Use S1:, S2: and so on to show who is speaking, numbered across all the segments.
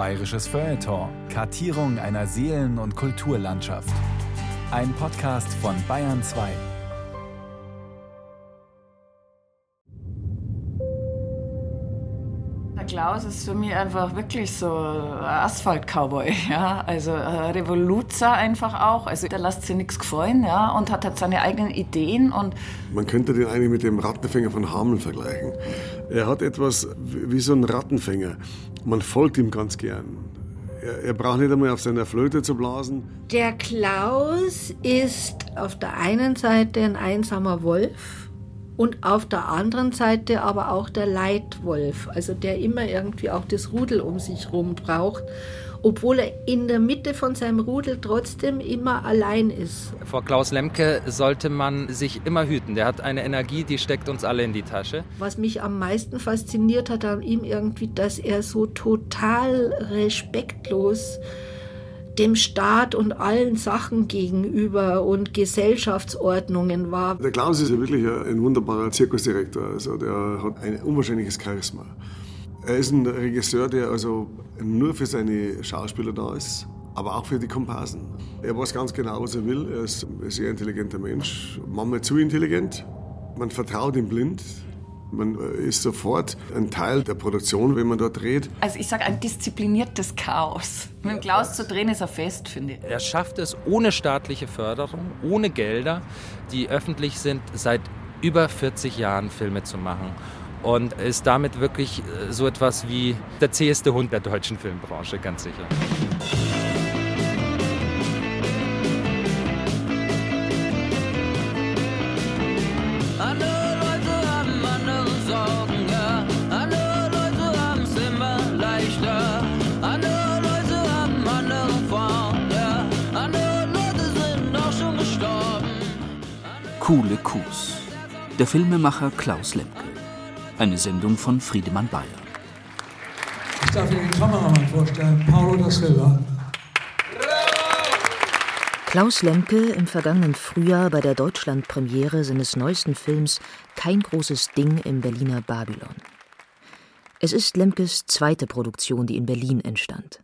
S1: Bayerisches Feuilleton. Kartierung einer Seelen- und Kulturlandschaft. Ein Podcast von Bayern 2.
S2: Klaus ist für mich einfach wirklich so ein Asphalt-Cowboy, ja. Also ein Revoluzer einfach auch. Also der lässt sich nichts gefallen, ja, und hat halt seine eigenen Ideen und.
S3: Man könnte den eigentlich mit dem Rattenfänger von Hameln vergleichen. Er hat etwas wie so ein Rattenfänger. Man folgt ihm ganz gern. Er, er braucht nicht einmal auf seiner Flöte zu blasen.
S4: Der Klaus ist auf der einen Seite ein einsamer Wolf und auf der anderen Seite aber auch der Leitwolf, also der immer irgendwie auch das Rudel um sich herum braucht, obwohl er in der Mitte von seinem Rudel trotzdem immer allein ist.
S5: Vor Klaus Lemke sollte man sich immer hüten. Der hat eine Energie, die steckt uns alle in die Tasche.
S4: Was mich am meisten fasziniert hat an ihm irgendwie, dass er so total respektlos dem Staat und allen Sachen gegenüber und Gesellschaftsordnungen war.
S3: Der Klaus ist ja wirklich ein wunderbarer Zirkusdirektor. Also der hat ein unwahrscheinliches Charisma. Er ist ein Regisseur, der also nur für seine Schauspieler da ist, aber auch für die Komparsen. Er weiß ganz genau, was er will. Er ist ein sehr intelligenter Mensch, manchmal zu intelligent. Man vertraut ihm blind. Man ist sofort ein Teil der Produktion, wenn man dort dreht.
S2: Also ich sage ein diszipliniertes Chaos. Mit dem Klaus zu drehen ist er fest, finde ich.
S5: Er schafft es ohne staatliche Förderung, ohne Gelder, die öffentlich sind, seit über 40 Jahren Filme zu machen. Und ist damit wirklich äh, so etwas wie der zäheste Hund der deutschen Filmbranche, ganz sicher.
S6: Coole Kuhs. Der Filmemacher Klaus Lemke. Eine Sendung von Friedemann Bayer.
S7: Ich darf Ihnen den Kameramann vorstellen, Paulo da Silva.
S8: Klaus Lemke im vergangenen Frühjahr bei der Deutschlandpremiere seines neuesten Films Kein großes Ding im Berliner Babylon. Es ist Lemkes zweite Produktion, die in Berlin entstand.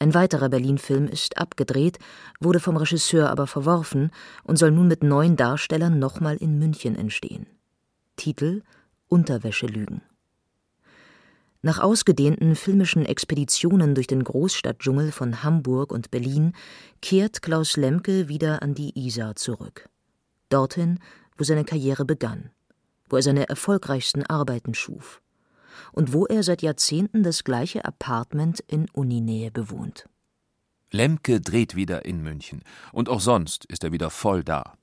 S8: Ein weiterer Berlin-Film ist abgedreht, wurde vom Regisseur aber verworfen und soll nun mit neun Darstellern nochmal in München entstehen. Titel Unterwäschelügen. Nach ausgedehnten filmischen Expeditionen durch den Großstadtdschungel von Hamburg und Berlin kehrt Klaus Lemke wieder an die Isar zurück. Dorthin, wo seine Karriere begann, wo er seine erfolgreichsten Arbeiten schuf und wo er seit Jahrzehnten das gleiche Apartment in Uninähe bewohnt.
S9: Lemke dreht wieder in München und auch sonst ist er wieder voll da.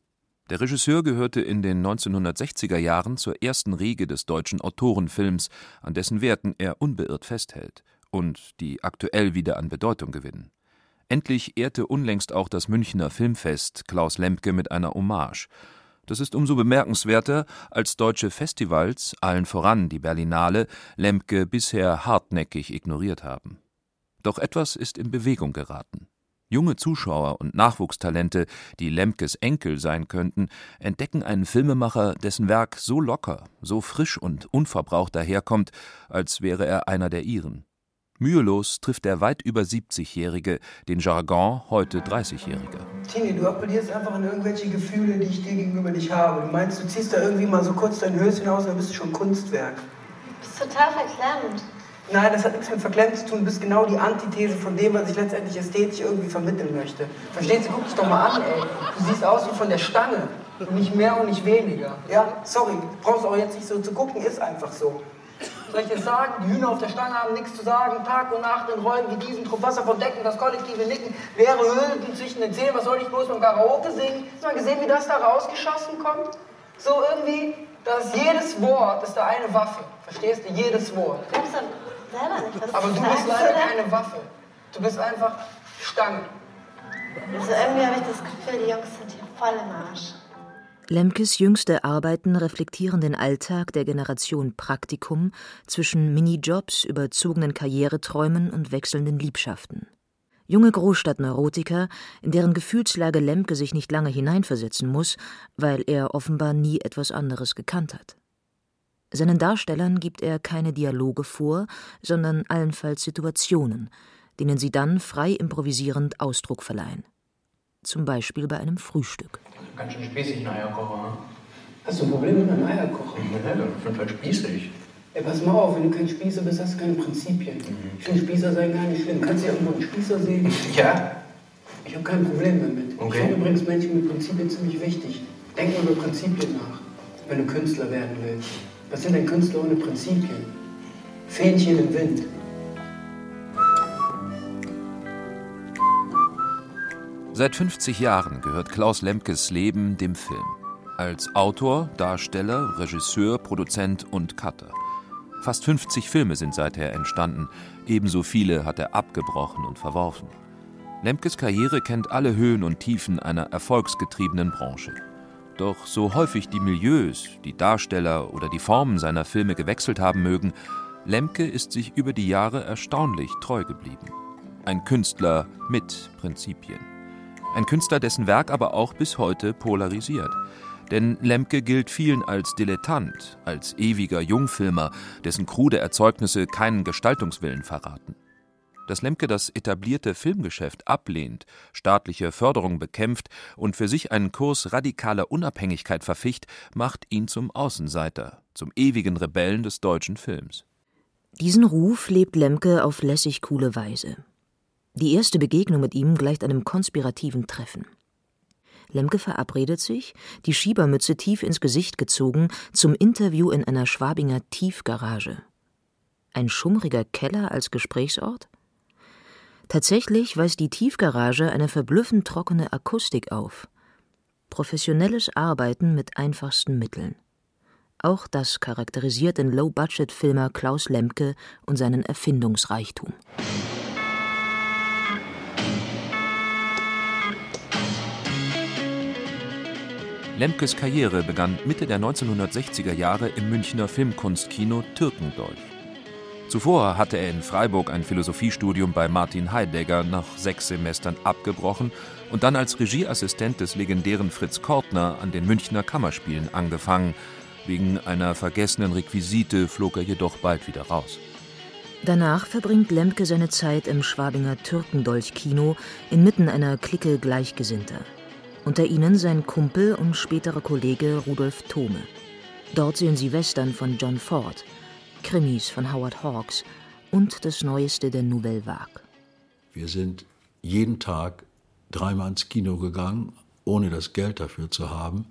S9: Der Regisseur gehörte in den 1960er Jahren zur ersten Riege des deutschen Autorenfilms, an dessen Werten er unbeirrt festhält und die aktuell wieder an Bedeutung gewinnen. Endlich ehrte unlängst auch das Münchner Filmfest Klaus Lemke mit einer Hommage. Das ist umso bemerkenswerter, als deutsche Festivals, allen voran die Berlinale, Lemke bisher hartnäckig ignoriert haben. Doch etwas ist in Bewegung geraten. Junge Zuschauer und Nachwuchstalente, die Lemkes Enkel sein könnten, entdecken einen Filmemacher, dessen Werk so locker, so frisch und unverbraucht daherkommt, als wäre er einer der ihren. Mühelos trifft der weit über 70-Jährige den Jargon heute 30-Jähriger.
S10: Tini, du appellierst einfach an irgendwelche Gefühle, die ich dir gegenüber nicht habe. Du meinst, du ziehst da irgendwie mal so kurz dein Höschen aus und dann bist du schon Kunstwerk.
S11: Du bist total verklemmt.
S10: Nein, das hat nichts mit verklemmt zu tun. Du bist genau die Antithese von dem, was ich letztendlich ästhetisch irgendwie vermitteln möchte. Verstehst du? Guck dich doch mal an, ey. Du siehst aus wie von der Stange. Nicht mehr und nicht weniger. Ja, sorry. Brauchst auch jetzt nicht so zu gucken, ist einfach so. Soll ich jetzt sagen, die Hühner auf der Stange haben nichts zu sagen, Tag und Nacht in Räumen wie diesen, Trupp Wasser von Decken, das kollektive Nicken, leere Höhlen zwischen den Zähnen, was soll ich bloß beim Karaoke singen? Hast du mal gesehen, wie das da rausgeschossen kommt? So irgendwie, dass jedes Wort ist da eine Waffe. Verstehst du? Jedes Wort.
S11: Glaubst du selber nicht, was
S10: Aber du bist leider keine Waffe. Du bist einfach Stange.
S11: Also irgendwie habe ich das Gefühl, die Jungs sind hier voll im Arsch.
S8: Lemkes jüngste Arbeiten reflektieren den Alltag der Generation Praktikum zwischen Minijobs, überzogenen Karriereträumen und wechselnden Liebschaften. Junge Großstadtneurotiker, in deren Gefühlslage Lemke sich nicht lange hineinversetzen muss, weil er offenbar nie etwas anderes gekannt hat. Seinen Darstellern gibt er keine Dialoge vor, sondern allenfalls Situationen, denen sie dann frei improvisierend Ausdruck verleihen. Zum Beispiel bei einem Frühstück.
S12: Ganz schön spießig, ein Eierkocher, ne?
S10: Hast du ein Problem mit einem Eierkocher?
S12: Ja, ich finde halt spießig.
S10: Ey, pass mal auf, wenn du kein Spießer bist, hast du keine Prinzipien. Ich finde Spießer sein gar nicht schlimm. Kannst du ja irgendwo einen Spießer sehen?
S12: Ja?
S10: Ich habe kein Problem damit.
S12: Okay.
S10: Ich finde übrigens Menschen mit Prinzipien ziemlich wichtig. Denk mal über Prinzipien nach, wenn du Künstler werden willst. Was sind denn Künstler ohne Prinzipien? Fähnchen im Wind.
S9: Seit 50 Jahren gehört Klaus Lemkes Leben dem Film. Als Autor, Darsteller, Regisseur, Produzent und Cutter. Fast 50 Filme sind seither entstanden, ebenso viele hat er abgebrochen und verworfen. Lemkes Karriere kennt alle Höhen und Tiefen einer erfolgsgetriebenen Branche. Doch so häufig die Milieus, die Darsteller oder die Formen seiner Filme gewechselt haben mögen, Lemke ist sich über die Jahre erstaunlich treu geblieben. Ein Künstler mit Prinzipien. Ein Künstler, dessen Werk aber auch bis heute polarisiert. Denn Lemke gilt vielen als Dilettant, als ewiger Jungfilmer, dessen krude Erzeugnisse keinen Gestaltungswillen verraten. Dass Lemke das etablierte Filmgeschäft ablehnt, staatliche Förderung bekämpft und für sich einen Kurs radikaler Unabhängigkeit verficht, macht ihn zum Außenseiter, zum ewigen Rebellen des deutschen Films.
S8: Diesen Ruf lebt Lemke auf lässig coole Weise. Die erste Begegnung mit ihm gleicht einem konspirativen Treffen. Lemke verabredet sich, die Schiebermütze tief ins Gesicht gezogen, zum Interview in einer Schwabinger Tiefgarage. Ein schummriger Keller als Gesprächsort? Tatsächlich weist die Tiefgarage eine verblüffend trockene Akustik auf. Professionelles Arbeiten mit einfachsten Mitteln. Auch das charakterisiert den Low-Budget-Filmer Klaus Lemke und seinen Erfindungsreichtum.
S9: Lemkes Karriere begann Mitte der 1960er Jahre im Münchner Filmkunstkino Türkendolch. Zuvor hatte er in Freiburg ein Philosophiestudium bei Martin Heidegger nach sechs Semestern abgebrochen und dann als Regieassistent des legendären Fritz Kortner an den Münchner Kammerspielen angefangen. Wegen einer vergessenen Requisite flog er jedoch bald wieder raus.
S8: Danach verbringt Lemke seine Zeit im Schwabinger Türkendolch-Kino inmitten einer Clique Gleichgesinnter. Unter ihnen sein Kumpel und späterer Kollege Rudolf Thome. Dort sehen sie Western von John Ford, Krimis von Howard Hawks und das Neueste der Nouvelle Vague.
S13: Wir sind jeden Tag dreimal ins Kino gegangen, ohne das Geld dafür zu haben,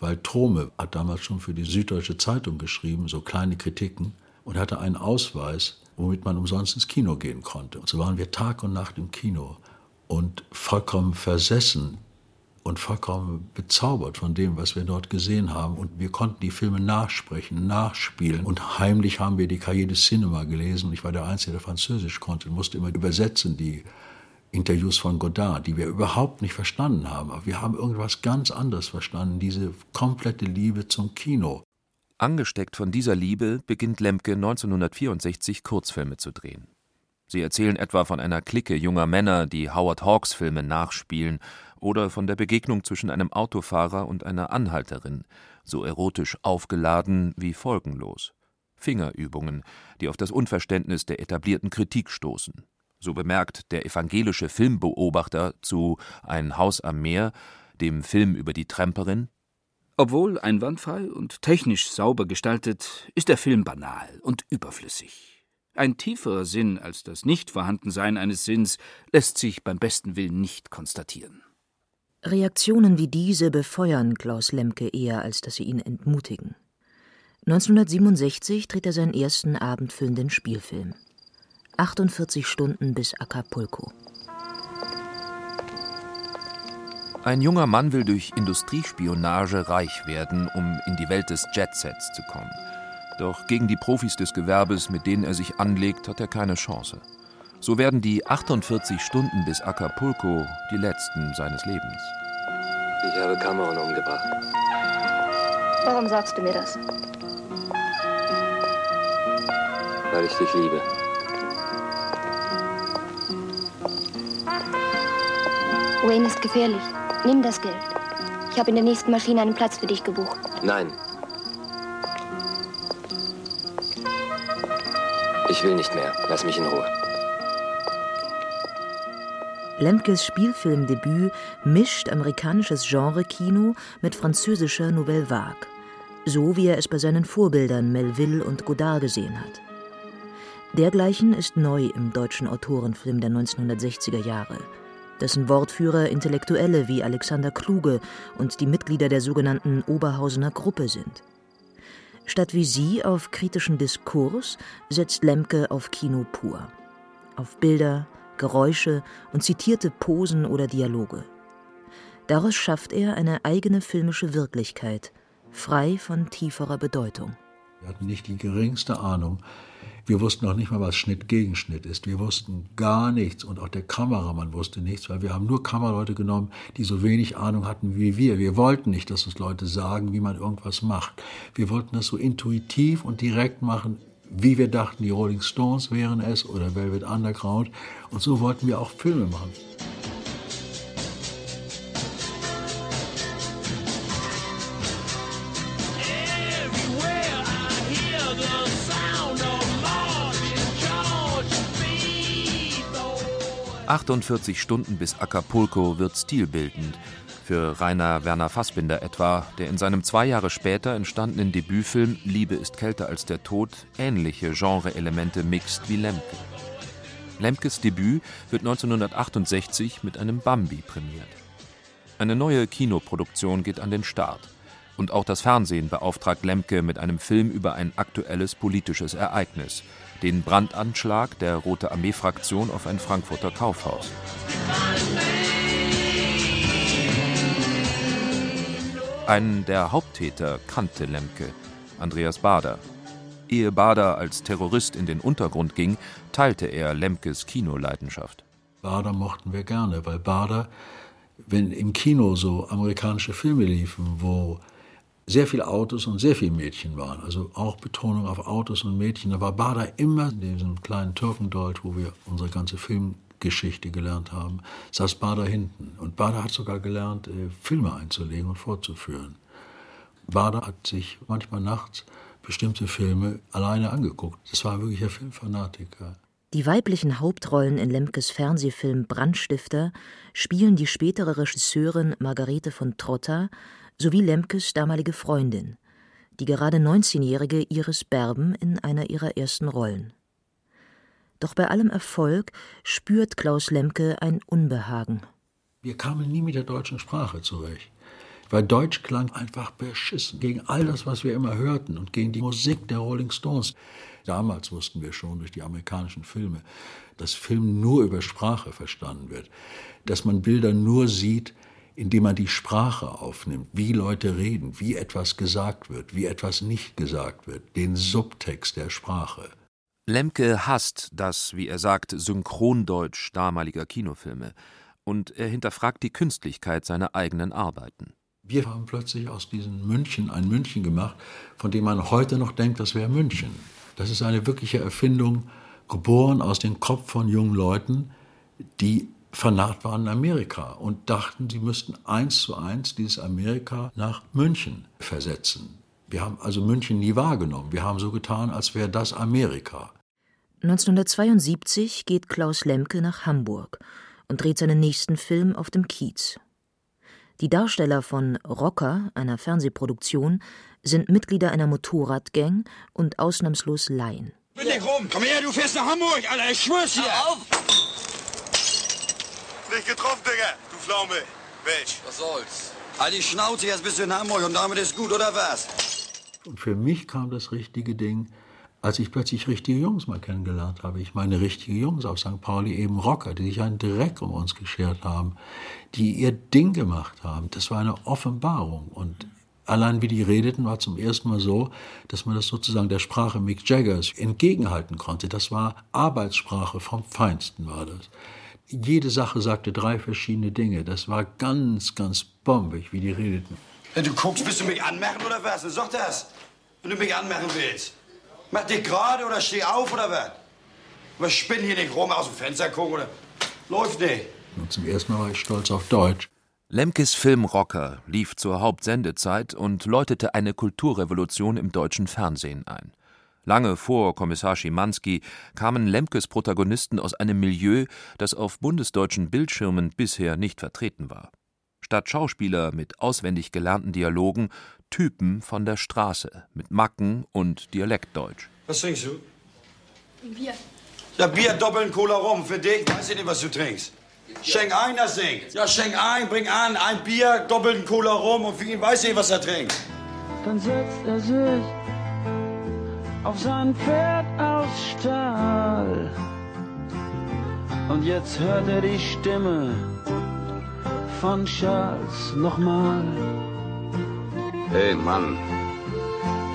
S13: weil Trome hat damals schon für die Süddeutsche Zeitung geschrieben, so kleine Kritiken, und hatte einen Ausweis, womit man umsonst ins Kino gehen konnte. Und so waren wir Tag und Nacht im Kino und vollkommen versessen und vollkommen bezaubert von dem, was wir dort gesehen haben. Und wir konnten die Filme nachsprechen, nachspielen. Und heimlich haben wir die Cahiers de Cinema gelesen. Ich war der Einzige, der Französisch konnte und musste immer übersetzen die Interviews von Godard, die wir überhaupt nicht verstanden haben. Aber wir haben irgendwas ganz anderes verstanden, diese komplette Liebe zum Kino.
S9: Angesteckt von dieser Liebe beginnt Lemke 1964 Kurzfilme zu drehen. Sie erzählen etwa von einer Clique junger Männer, die Howard Hawks Filme nachspielen, oder von der Begegnung zwischen einem Autofahrer und einer Anhalterin, so erotisch aufgeladen wie folgenlos. Fingerübungen, die auf das Unverständnis der etablierten Kritik stoßen. So bemerkt der evangelische Filmbeobachter zu Ein Haus am Meer, dem Film über die Tramperin,
S6: Obwohl einwandfrei und technisch sauber gestaltet, ist der Film banal und überflüssig. Ein tieferer Sinn als das Nichtvorhandensein eines Sinns lässt sich beim besten Willen nicht konstatieren.
S8: Reaktionen wie diese befeuern Klaus Lemke eher, als dass sie ihn entmutigen. 1967 dreht er seinen ersten abendfüllenden Spielfilm. 48 Stunden bis Acapulco.
S9: Ein junger Mann will durch Industriespionage reich werden, um in die Welt des Jetsets zu kommen. Doch gegen die Profis des Gewerbes, mit denen er sich anlegt, hat er keine Chance. So werden die 48 Stunden bis Acapulco die letzten seines Lebens.
S14: Ich habe Cameron umgebracht.
S11: Warum sagst du mir das?
S14: Weil ich dich liebe.
S11: Wayne ist gefährlich. Nimm das Geld. Ich habe in der nächsten Maschine einen Platz für dich gebucht.
S14: Nein. Ich will nicht mehr. Lass mich in Ruhe.
S8: Lemkes Spielfilmdebüt mischt amerikanisches Genre-Kino mit französischer Nouvelle Vague, so wie er es bei seinen Vorbildern Melville und Godard gesehen hat. Dergleichen ist neu im deutschen Autorenfilm der 1960er Jahre, dessen Wortführer Intellektuelle wie Alexander Kluge und die Mitglieder der sogenannten Oberhausener Gruppe sind. Statt wie sie auf kritischen Diskurs setzt Lemke auf Kino pur, auf Bilder, Geräusche und zitierte Posen oder Dialoge. Daraus schafft er eine eigene filmische Wirklichkeit, frei von tieferer Bedeutung.
S13: Wir hatten nicht die geringste Ahnung. Wir wussten noch nicht mal, was Schnitt-Gegenschnitt ist. Wir wussten gar nichts und auch der Kameramann wusste nichts, weil wir haben nur Kameraleute genommen, die so wenig Ahnung hatten wie wir. Wir wollten nicht, dass uns Leute sagen, wie man irgendwas macht. Wir wollten das so intuitiv und direkt machen, wie wir dachten, die Rolling Stones wären es oder Velvet Underground. Und so wollten wir auch Filme machen.
S9: »48 Stunden bis Acapulco« wird stilbildend für Rainer Werner Fassbinder etwa, der in seinem zwei Jahre später entstandenen Debütfilm Liebe ist kälter als der Tod ähnliche Genreelemente mixt wie Lemke. Lemkes Debüt wird 1968 mit einem Bambi prämiert. Eine neue Kinoproduktion geht an den Start. Und auch das Fernsehen beauftragt Lemke mit einem Film über ein aktuelles politisches Ereignis, den Brandanschlag der Rote Armee-Fraktion auf ein Frankfurter Kaufhaus. Einen der Haupttäter kannte Lemke, Andreas Bader. Ehe Bader als Terrorist in den Untergrund ging, teilte er Lemkes Kinoleidenschaft.
S13: Bader mochten wir gerne, weil Bader, wenn im Kino so amerikanische Filme liefen, wo sehr viele Autos und sehr viele Mädchen waren, also auch Betonung auf Autos und Mädchen, da war Bader immer in diesem kleinen Türkendolch, wo wir unsere ganze Film Geschichte gelernt haben, saß Bader hinten. Und Bader hat sogar gelernt, äh, Filme einzulegen und vorzuführen. Bader hat sich manchmal nachts bestimmte Filme alleine angeguckt. Das war wirklich ein Filmfanatiker.
S8: Die weiblichen Hauptrollen in Lemkes Fernsehfilm Brandstifter spielen die spätere Regisseurin Margarete von Trotta sowie Lemkes damalige Freundin, die gerade 19-jährige Iris Berben in einer ihrer ersten Rollen. Doch bei allem Erfolg spürt Klaus Lemke ein Unbehagen.
S13: Wir kamen nie mit der deutschen Sprache zurecht. Weil Deutsch klang einfach beschissen gegen all das, was wir immer hörten und gegen die Musik der Rolling Stones. Damals wussten wir schon durch die amerikanischen Filme, dass Film nur über Sprache verstanden wird, dass man Bilder nur sieht, indem man die Sprache aufnimmt, wie Leute reden, wie etwas gesagt wird, wie etwas nicht gesagt wird, den Subtext der Sprache.
S9: Lemke hasst das, wie er sagt, Synchrondeutsch damaliger Kinofilme und er hinterfragt die Künstlichkeit seiner eigenen Arbeiten.
S13: Wir haben plötzlich aus diesem München ein München gemacht, von dem man heute noch denkt, das wäre München. Das ist eine wirkliche Erfindung, geboren aus dem Kopf von jungen Leuten, die vernarrt waren in Amerika und dachten, sie müssten eins zu eins dieses Amerika nach München versetzen. Wir haben also München nie wahrgenommen. Wir haben so getan, als wäre das Amerika.
S8: 1972 geht Klaus Lemke nach Hamburg und dreht seinen nächsten Film auf dem Kiez. Die Darsteller von Rocker, einer Fernsehproduktion, sind Mitglieder einer Motorradgang und ausnahmslos Laien.
S15: Bin nicht rum! Komm her, du fährst nach Hamburg, Alter, ich schwör's dir! Hör auf!
S16: Nicht getroffen, Digga, du Pflaume! Welch?
S15: Was soll's? Halt die Schnauze, jetzt bist du in Hamburg und damit ist gut, oder was?
S13: Und für mich kam das richtige Ding, als ich plötzlich richtige Jungs mal kennengelernt habe. Ich meine richtige Jungs auf St. Pauli, eben Rocker, die sich einen Dreck um uns geschert haben, die ihr Ding gemacht haben. Das war eine Offenbarung. Und allein wie die redeten, war zum ersten Mal so, dass man das sozusagen der Sprache Mick Jaggers entgegenhalten konnte. Das war Arbeitssprache vom Feinsten war das. Jede Sache sagte drei verschiedene Dinge. Das war ganz, ganz bombig, wie die redeten.
S15: Wenn du guckst, willst du mich anmerken oder was? Sag das, wenn du mich anmerken willst. Mach dich gerade oder steh auf oder was? Was spinn hier nicht rum aus dem Fenster gucken oder? Läuft nicht.
S13: Und zum ersten Mal war ich stolz auf Deutsch.
S9: Lemkes Film Rocker lief zur Hauptsendezeit und läutete eine Kulturrevolution im deutschen Fernsehen ein. Lange vor Kommissar Schimanski kamen Lemkes Protagonisten aus einem Milieu, das auf bundesdeutschen Bildschirmen bisher nicht vertreten war. Statt Schauspieler mit auswendig gelernten Dialogen Typen von der Straße mit Macken und Dialektdeutsch.
S15: Was trinkst du?
S11: Bier.
S15: Ja, Bier, doppeln Cola rum. Für dich weiß ich nicht, was du trinkst. Schenk ein, das Ding. Ja, schenk ein, bring an. Ein Bier, doppelten Cola rum und für ihn weiß ich, was er trinkt.
S17: Dann setzt er sich auf sein Pferd aus Stahl. Und jetzt hört er die Stimme von Charles nochmal.
S18: Hey Mann,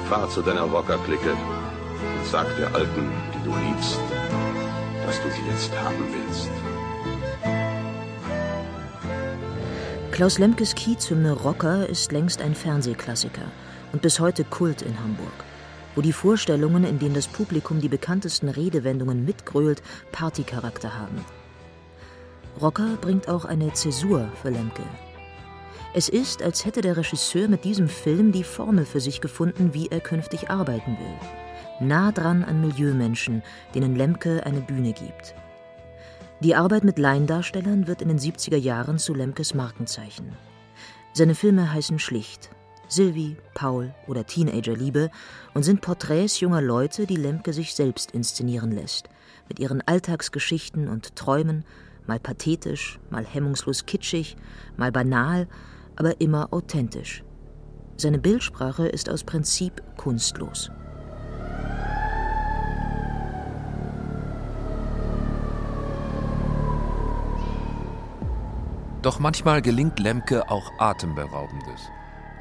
S18: fahr zu deiner Rocker-Clique und sag der Alten, die du liebst, dass du sie jetzt haben willst.
S8: Klaus Lemkes Kiezhymne Rocker ist längst ein Fernsehklassiker und bis heute Kult in Hamburg, wo die Vorstellungen, in denen das Publikum die bekanntesten Redewendungen mitgrölt, Partycharakter haben. Rocker bringt auch eine Zäsur für Lemke. Es ist, als hätte der Regisseur mit diesem Film die Formel für sich gefunden, wie er künftig arbeiten will. Nah dran an Milieumenschen, denen Lemke eine Bühne gibt. Die Arbeit mit Laiendarstellern wird in den 70er Jahren zu Lemkes Markenzeichen. Seine Filme heißen schlicht Sylvie, Paul oder Teenagerliebe und sind Porträts junger Leute, die Lemke sich selbst inszenieren lässt, mit ihren Alltagsgeschichten und Träumen, mal pathetisch, mal hemmungslos kitschig, mal banal, aber immer authentisch. Seine Bildsprache ist aus Prinzip kunstlos.
S9: Doch manchmal gelingt Lemke auch Atemberaubendes.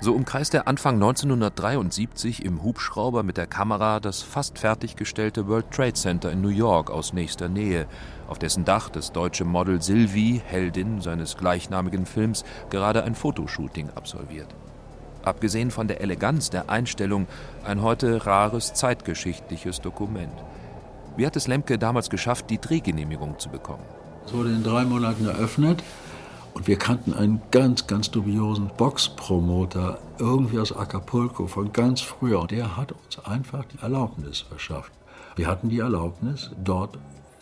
S9: So umkreist er Anfang 1973 im Hubschrauber mit der Kamera das fast fertiggestellte World Trade Center in New York aus nächster Nähe, auf dessen Dach das deutsche Model Sylvie, Heldin seines gleichnamigen Films, gerade ein Fotoshooting absolviert. Abgesehen von der Eleganz der Einstellung ein heute rares zeitgeschichtliches Dokument. Wie hat es Lemke damals geschafft, die Drehgenehmigung zu bekommen?
S13: Es wurde in drei Monaten eröffnet und wir kannten einen ganz, ganz dubiosen Boxpromoter irgendwie aus Acapulco von ganz früher. Und der hat uns einfach die Erlaubnis verschafft. Wir hatten die Erlaubnis, dort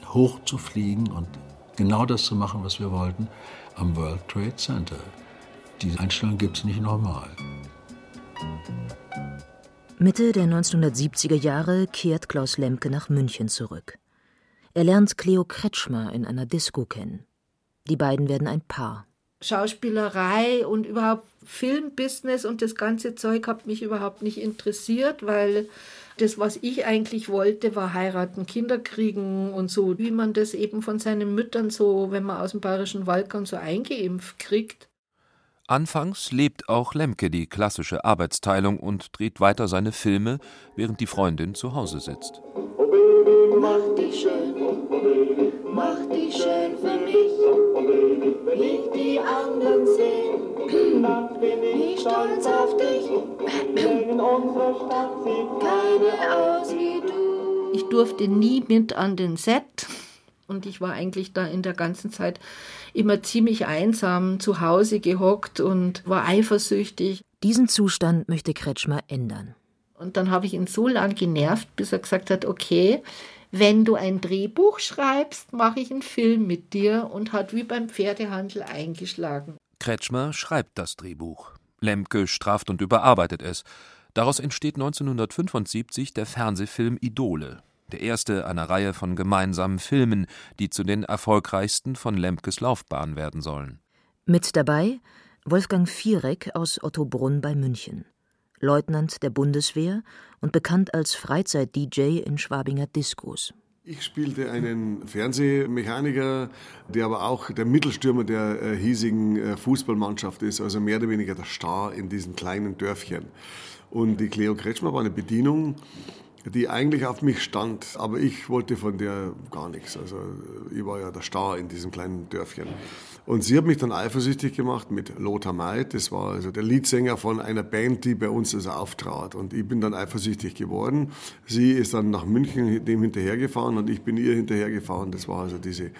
S13: hoch zu fliegen und genau das zu machen, was wir wollten, am World Trade Center. Diese Einstellung gibt es nicht normal.
S8: Mitte der 1970er Jahre kehrt Klaus Lemke nach München zurück. Er lernt Cleo Kretschmer in einer Disco kennen. Die beiden werden ein Paar.
S4: Schauspielerei und überhaupt Filmbusiness und das ganze Zeug hat mich überhaupt nicht interessiert, weil das, was ich eigentlich wollte, war heiraten, Kinder kriegen und so, wie man das eben von seinen Müttern so, wenn man aus dem bayerischen Wald kommt, so eingeimpft kriegt.
S9: Anfangs lebt auch Lemke die klassische Arbeitsteilung und dreht weiter seine Filme, während die Freundin zu Hause sitzt.
S17: Mach dich schön, mach dich schön für mich, wie die anderen sehen. Bin ich stolz auf dich, denn unsere Stadt sieht keine aus wie du.
S4: Ich durfte nie mit an den Set und ich war eigentlich da in der ganzen Zeit immer ziemlich einsam zu Hause gehockt und war eifersüchtig.
S8: Diesen Zustand möchte Kretschmer ändern.
S4: Und dann habe ich ihn so lange genervt, bis er gesagt hat, okay, wenn du ein Drehbuch schreibst, mache ich einen Film mit dir und hat wie beim Pferdehandel eingeschlagen.
S9: Kretschmer schreibt das Drehbuch. Lemke straft und überarbeitet es. Daraus entsteht 1975 der Fernsehfilm Idole, der erste einer Reihe von gemeinsamen Filmen, die zu den erfolgreichsten von Lemkes Laufbahn werden sollen.
S8: Mit dabei Wolfgang Viereck aus Ottobrunn bei München. Leutnant der Bundeswehr und bekannt als Freizeit-DJ in Schwabinger Diskos.
S3: Ich spielte einen Fernsehmechaniker, der aber auch der Mittelstürmer der äh, hiesigen äh, Fußballmannschaft ist, also mehr oder weniger der Star in diesen kleinen Dörfchen. Und die Cleo Kretschmer war eine Bedienung, die eigentlich auf mich stand, aber ich wollte von der gar nichts. Also ich war ja der Star in diesem kleinen Dörfchen. Und sie hat mich dann eifersüchtig gemacht mit Lothar Maid. Das war also der Leadsänger von einer Band, die bei uns also auftrat. Und ich bin dann eifersüchtig geworden. Sie ist dann nach München dem hinterhergefahren und ich bin ihr hinterhergefahren. Das war also diese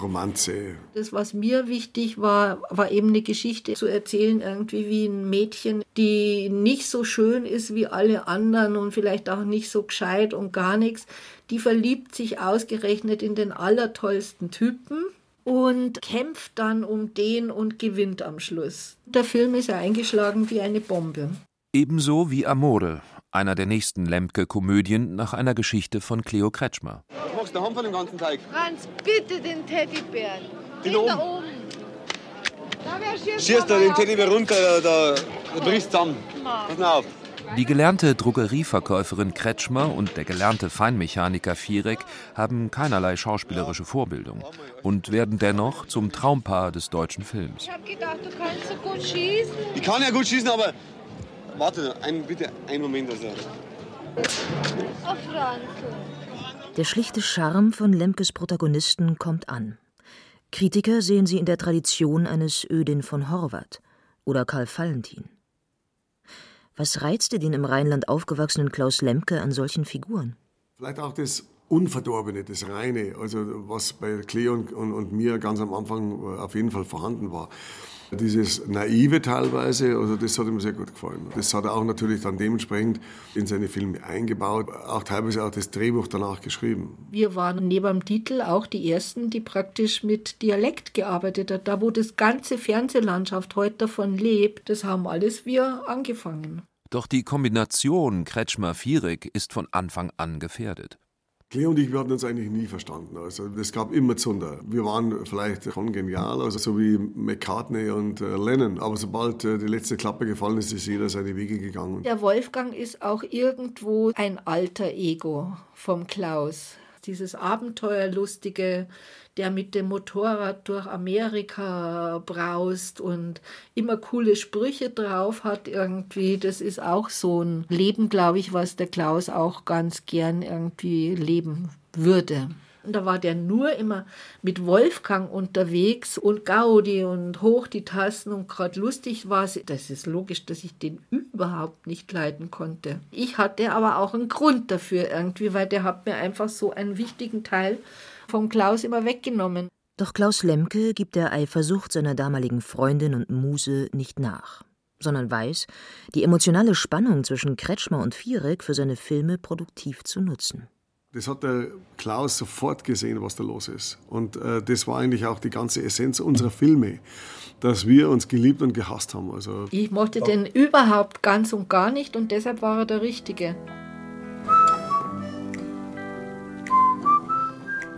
S3: Romanze.
S4: Das, was mir wichtig war, war eben eine Geschichte zu erzählen, irgendwie wie ein Mädchen, die nicht so schön ist wie alle anderen und vielleicht auch nicht so gescheit und gar nichts. Die verliebt sich ausgerechnet in den allertollsten Typen und kämpft dann um den und gewinnt am Schluss. Der Film ist ja eingeschlagen wie eine Bombe.
S9: Ebenso wie Amore, einer der nächsten Lemke-Komödien nach einer Geschichte von Cleo Kretschmer.
S19: Was machst du daheim von dem ganzen Teig?
S20: Franz, bitte den Teddybären.
S19: Den
S20: da
S19: oben.
S20: Da schießt
S19: Schießt da den. Teddybär runter, da, da, da brichst zusammen. Pass mal auf.
S9: Die gelernte Drogerieverkäuferin Kretschmer und der gelernte Feinmechaniker Vierek haben keinerlei schauspielerische Vorbildung und werden dennoch zum Traumpaar des deutschen Films.
S20: Ich hab gedacht, du kannst so gut schießen.
S19: Ich kann ja gut schießen, aber. Warte, ein, bitte einen Moment. Also.
S20: Oh, Franz.
S8: Der schlichte Charme von Lemkes Protagonisten kommt an. Kritiker sehen sie in der Tradition eines Ödin von Horvath oder Karl Valentin. Was reizte den im Rheinland aufgewachsenen Klaus Lemke an solchen Figuren?
S3: Vielleicht auch das Unverdorbene, das Reine, also was bei Cleo und, und, und mir ganz am Anfang äh, auf jeden Fall vorhanden war. Dieses Naive teilweise, also das hat ihm sehr gut gefallen. Das hat er auch natürlich dann dementsprechend in seine Filme eingebaut, auch teilweise auch das Drehbuch danach geschrieben.
S4: Wir waren neben dem Titel auch die Ersten, die praktisch mit Dialekt gearbeitet haben. Da, wo das ganze Fernsehlandschaft heute davon lebt, das haben alles wir angefangen.
S9: Doch die Kombination Kretschmer-Viereck ist von Anfang an gefährdet.
S3: Cleo und ich, wir hatten uns eigentlich nie verstanden. Also es gab immer Zunder. Wir waren vielleicht schon genial, also so wie McCartney und äh, Lennon. Aber sobald äh, die letzte Klappe gefallen ist, ist jeder seine Wege gegangen.
S4: Der Wolfgang ist auch irgendwo ein alter Ego vom Klaus. Dieses Abenteuerlustige, der mit dem Motorrad durch Amerika braust und immer coole Sprüche drauf hat irgendwie. Das ist auch so ein Leben, glaube ich, was der Klaus auch ganz gern irgendwie leben würde. Und da war der nur immer mit Wolfgang unterwegs und Gaudi und hoch die Tassen und gerade lustig war es. Das ist logisch, dass ich den überhaupt nicht leiden konnte. Ich hatte aber auch einen Grund dafür irgendwie, weil der hat mir einfach so einen wichtigen Teil vom Klaus immer weggenommen.
S8: Doch Klaus Lemke gibt der Eifersucht seiner damaligen Freundin und Muse nicht nach, sondern weiß, die emotionale Spannung zwischen Kretschmer und Viereck für seine Filme produktiv zu nutzen.
S3: Das hat der Klaus sofort gesehen, was da los ist. Und äh, das war eigentlich auch die ganze Essenz unserer Filme, dass wir uns geliebt und gehasst haben. Also
S4: Ich mochte den überhaupt ganz und gar nicht und deshalb war er der Richtige.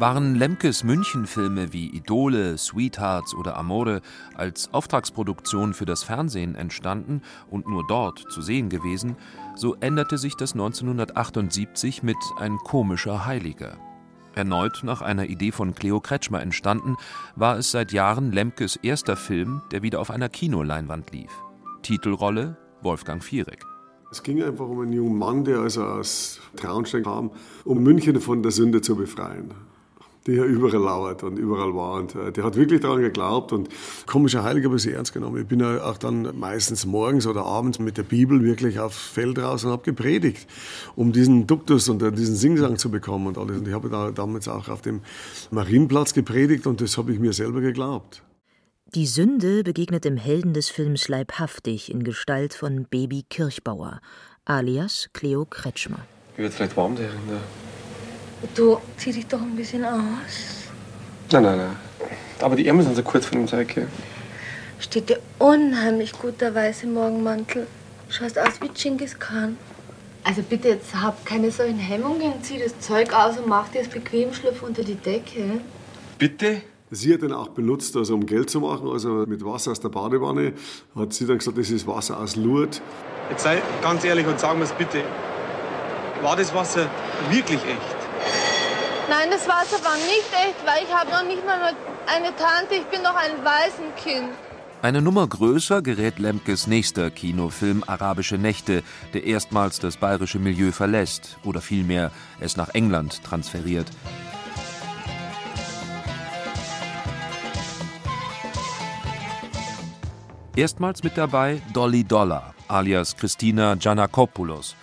S9: Waren Lemkes München-Filme wie Idole, Sweethearts oder Amore als Auftragsproduktion für das Fernsehen entstanden und nur dort zu sehen gewesen, so änderte sich das 1978 mit Ein komischer Heiliger. Erneut nach einer Idee von Cleo Kretschmer entstanden, war es seit Jahren Lemkes erster Film, der wieder auf einer Kinoleinwand lief. Titelrolle Wolfgang Viereck.
S3: es ging einfach um einen jungen Mann, der also aus Traunstein kam, um München von der Sünde zu befreien. Die ja überall lauert und überall war. Und äh, der hat wirklich daran geglaubt. Und komischer Heiliger ich sehr ernst genommen. Ich bin ja auch dann meistens morgens oder abends mit der Bibel wirklich aufs Feld raus und habe gepredigt, um diesen Duktus und äh, diesen Singsang zu bekommen und alles. Und ich habe da damals auch auf dem Marienplatz gepredigt und das habe ich mir selber geglaubt.
S8: Die Sünde begegnet dem Helden des Films leibhaftig in Gestalt von Baby Kirchbauer, alias Cleo Kretschmer.
S12: Ich wird vielleicht warm. Ne?
S20: Du, zieh dich doch ein bisschen aus.
S12: Nein, nein, nein. Aber die Ärmel sind so kurz von dem Zeug hier.
S20: Steht dir unheimlich gut der weiße Morgenmantel. Schaust aus wie Genghis Khan. Also bitte, jetzt hab keine solchen Hemmungen. Zieh das Zeug aus und mach dir es bequem, schlüpf unter die Decke.
S3: Bitte? Sie hat den auch benutzt, also um Geld zu machen, also mit Wasser aus der Badewanne. Hat sie dann gesagt, das ist Wasser aus Lourdes.
S19: Jetzt sei ganz ehrlich und sagen wir es bitte. War das Wasser wirklich echt?
S20: Nein, das Wasser war nicht echt, weil ich habe noch nicht mal eine Tante. Ich bin noch ein Waisenkind.
S9: Eine Nummer größer gerät Lemkes nächster Kinofilm Arabische Nächte, der erstmals das bayerische Milieu verlässt oder vielmehr es nach England transferiert. Erstmals mit dabei Dolly Dollar, alias Christina Giannakopoulos.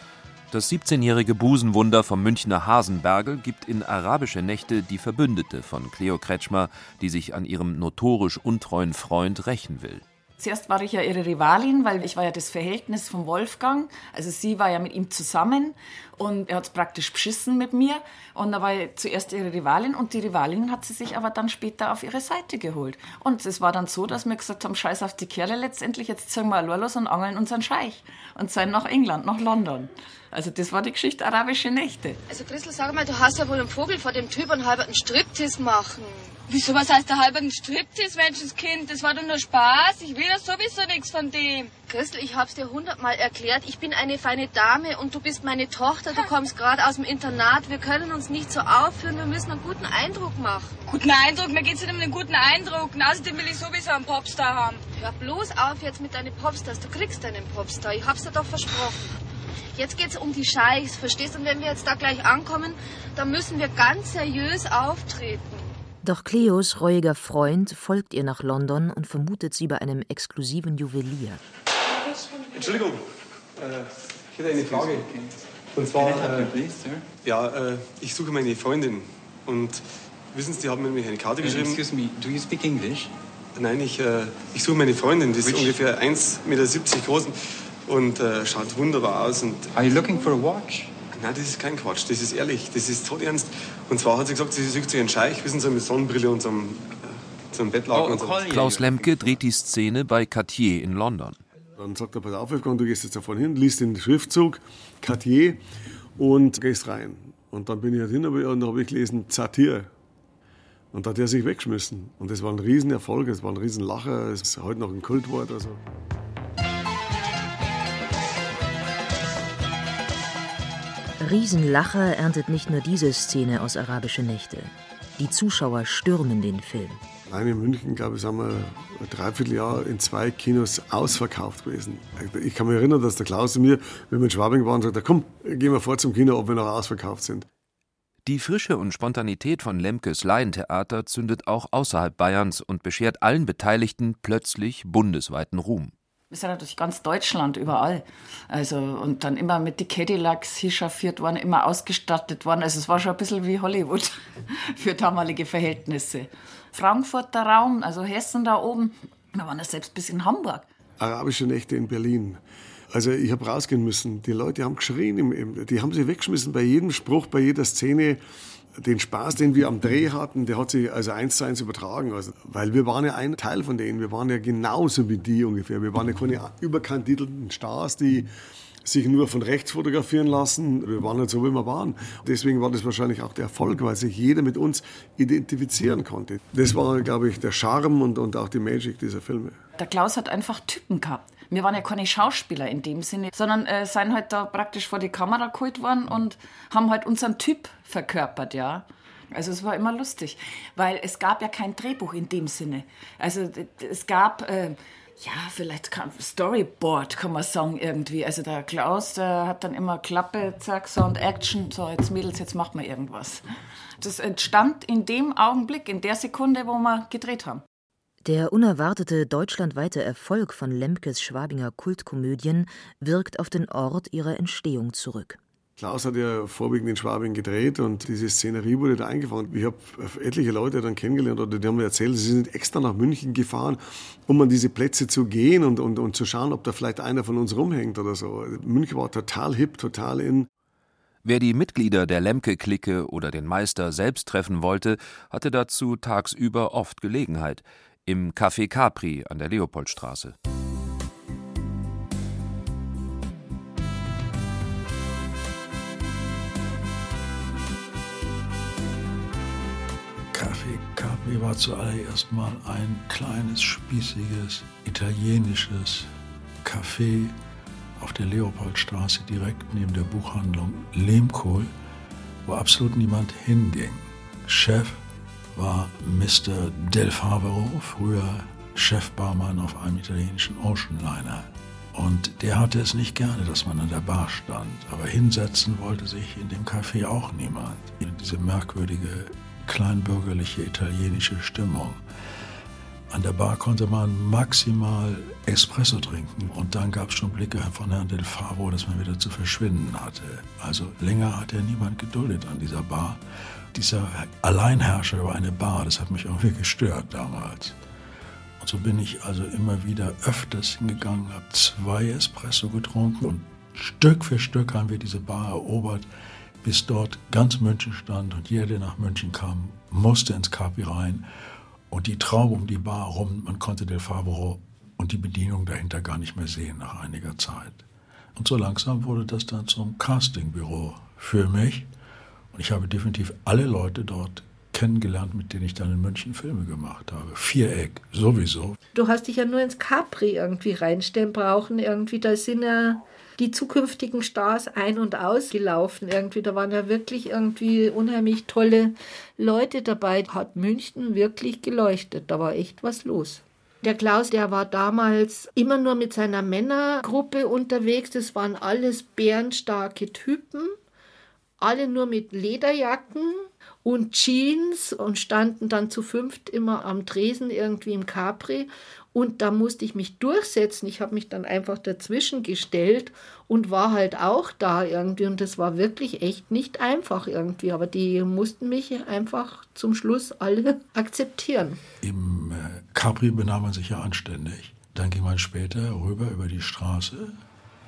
S9: Das 17-jährige Busenwunder vom Münchner Hasenbergel gibt in Arabische Nächte die Verbündete von Cleo Kretschmer, die sich an ihrem notorisch untreuen Freund rächen will.
S2: Zuerst war ich ja ihre Rivalin, weil ich war ja das Verhältnis von Wolfgang. Also sie war ja mit ihm zusammen und er hat es praktisch beschissen mit mir. Und da war ich zuerst ihre Rivalin und die Rivalin hat sie sich aber dann später auf ihre Seite geholt. Und es war dann so, dass wir gesagt haben, scheiß auf die Kerle letztendlich, jetzt ziehen wir allein los und angeln unseren Scheich und sein nach England, nach London. Also das war die Geschichte Arabische Nächte.
S20: Also Christel, sag mal, du hast ja wohl einen Vogel vor dem Typ und halberten Striptease machen. Wieso, was heißt der halberten Striptease, Menschenskind? Das war doch nur Spaß. Ich will ja sowieso nichts von dem. Christel, ich hab's dir hundertmal erklärt. Ich bin eine feine Dame und du bist meine Tochter. Du kommst gerade aus dem Internat. Wir können uns nicht so aufführen. Wir müssen einen guten Eindruck machen.
S21: Guten Eindruck? Mir geht's nicht um einen guten Eindruck. Und außerdem will ich sowieso einen Popstar haben.
S20: Hör bloß auf jetzt mit deinen Popstars. Du kriegst deinen Popstar. Ich hab's dir doch versprochen. Jetzt geht's um die Scheichs, verstehst du? Und wenn wir jetzt da gleich ankommen, dann müssen wir ganz seriös auftreten.
S8: Doch Cleos reuiger Freund folgt ihr nach London und vermutet sie bei einem exklusiven Juwelier.
S19: Entschuldigung, äh, ich hätte eine Frage. Und zwar, äh, ja, äh, ich suche meine Freundin. Und wissen Sie, die haben mir eine Karte geschrieben.
S22: Excuse me, do you speak English?
S19: Nein, ich, äh, ich suche meine Freundin. Die ist
S22: Which?
S19: ungefähr 1,70 Meter groß und äh, schaut wunderbar aus. Und
S22: Are you looking for a watch?
S19: Nein, das ist kein Quatsch. Das ist ehrlich. Das ist tot ernst. Und zwar hat sie gesagt, sie sucht sich einen Scheich, wissen Sie, mit Sonnenbrille und so einem, äh, so einem Bettlaken und so.
S9: Klaus Lemke dreht die Szene bei Cartier in London.
S3: Dann sagt er, pass auf, Wolfgang, du gehst jetzt da vorne hin, liest den Schriftzug, Cartier, und gehst rein. Und dann bin ich halt hin und habe ich gelesen, Zatir. Und da hat er sich weggeschmissen. Und das war ein Riesenerfolg, es war ein Riesenlacher, es ist heute noch ein Kultwort. Also.
S8: Riesenlacher erntet nicht nur diese Szene aus Arabische Nächte. Die Zuschauer stürmen den Film.
S3: Allein in München, glaube ich, sind wir ein Dreivierteljahr in zwei Kinos ausverkauft gewesen. Ich kann mich erinnern, dass der Klaus und mir, wenn wir in Schwabing waren, sagte, komm, gehen wir vor zum Kino, ob wir noch ausverkauft sind.
S9: Die Frische und Spontanität von Lemkes Laientheater zündet auch außerhalb Bayerns und beschert allen Beteiligten plötzlich bundesweiten Ruhm.
S2: Wir sind ja durch ganz Deutschland überall. Also, und dann immer mit die Cadillacs hier chauffiert worden, immer ausgestattet worden. Also, es war schon ein bisschen wie Hollywood für damalige Verhältnisse. Frankfurter Raum, also Hessen da oben. Wir waren ja selbst bis in Hamburg.
S3: Arabische Nächte in Berlin. Also ich habe rausgehen müssen. Die Leute haben geschrien, die haben sich weggeschmissen bei jedem Spruch, bei jeder Szene. Den Spaß, den wir am Dreh hatten, der hat sich also eins zu eins übertragen. Also, weil wir waren ja ein Teil von denen. Wir waren ja genauso wie die ungefähr. Wir waren ja keine überkandidelten Stars, die sich nur von rechts fotografieren lassen. Wir waren halt so, wie wir waren. Deswegen war das wahrscheinlich auch der Erfolg, weil sich jeder mit uns identifizieren konnte. Das war, glaube ich, der Charme und, und auch die Magic dieser Filme.
S2: Der Klaus hat einfach Typen gehabt. Wir waren ja keine Schauspieler in dem Sinne, sondern äh, sind halt da praktisch vor die Kamera geholt worden und haben halt unseren Typ verkörpert, ja. Also es war immer lustig, weil es gab ja kein Drehbuch in dem Sinne. Also es gab äh, ja vielleicht kam Storyboard, kann man sagen irgendwie. Also der Klaus, der hat dann immer Klappe, zack, Sound, Action, so jetzt Mädels, jetzt macht man irgendwas. Das entstand in dem Augenblick, in der Sekunde, wo wir gedreht haben.
S8: Der unerwartete deutschlandweite Erfolg von Lemkes Schwabinger Kultkomödien wirkt auf den Ort ihrer Entstehung zurück.
S3: Klaus hat ja vorwiegend in Schwabing gedreht und diese Szenerie wurde da eingefangen. Ich habe etliche Leute dann kennengelernt oder die haben mir erzählt, sie sind extra nach München gefahren, um an diese Plätze zu gehen und, und, und zu schauen, ob da vielleicht einer von uns rumhängt oder so. München war total hip, total in.
S9: Wer die Mitglieder der Lemke-Clique oder den Meister selbst treffen wollte, hatte dazu tagsüber oft Gelegenheit. Im Café Capri an der Leopoldstraße.
S13: Capri war zuallererst mal ein kleines, spießiges, italienisches Café auf der Leopoldstraße direkt neben der Buchhandlung Lehmkohl, wo absolut niemand hinging. Chef war Mr. Del Favero, früher Chefbarmann auf einem italienischen Oceanliner. Und der hatte es nicht gerne, dass man an der Bar stand. Aber hinsetzen wollte sich in dem Café auch niemand. Diese merkwürdige, kleinbürgerliche italienische Stimmung.
S23: An der Bar konnte man maximal Espresso trinken und dann gab es schon Blicke von Herrn Del Favo, dass man wieder zu verschwinden hatte. Also länger hat ja niemand geduldet an dieser Bar. Dieser Alleinherrscher über eine Bar, das hat mich irgendwie gestört damals. Und so bin ich also immer wieder öfters hingegangen, habe zwei Espresso getrunken und Stück für Stück haben wir diese Bar erobert, bis dort ganz München stand und jeder, der nach München kam, musste ins Capri rein und die Traube um die Bar rum, man konnte Del Favoro und die Bedienung dahinter gar nicht mehr sehen nach einiger Zeit. Und so langsam wurde das dann zum Castingbüro für mich. Und ich habe definitiv alle Leute dort kennengelernt, mit denen ich dann in München Filme gemacht habe. Viereck, sowieso.
S4: Du hast dich ja nur ins Capri irgendwie reinstellen brauchen. Irgendwie, da sind ja die zukünftigen Stars ein- und ausgelaufen irgendwie. Da waren ja wirklich irgendwie unheimlich tolle Leute dabei. Hat München wirklich geleuchtet. Da war echt was los. Der Klaus, der war damals immer nur mit seiner Männergruppe unterwegs. Das waren alles bärenstarke Typen. Alle nur mit Lederjacken und Jeans und standen dann zu fünft immer am Tresen irgendwie im Capri. Und da musste ich mich durchsetzen. Ich habe mich dann einfach dazwischen gestellt und war halt auch da irgendwie. Und das war wirklich echt nicht einfach irgendwie. Aber die mussten mich einfach zum Schluss alle akzeptieren.
S23: Im äh, Capri benahm man sich ja anständig. Dann ging man später rüber über die Straße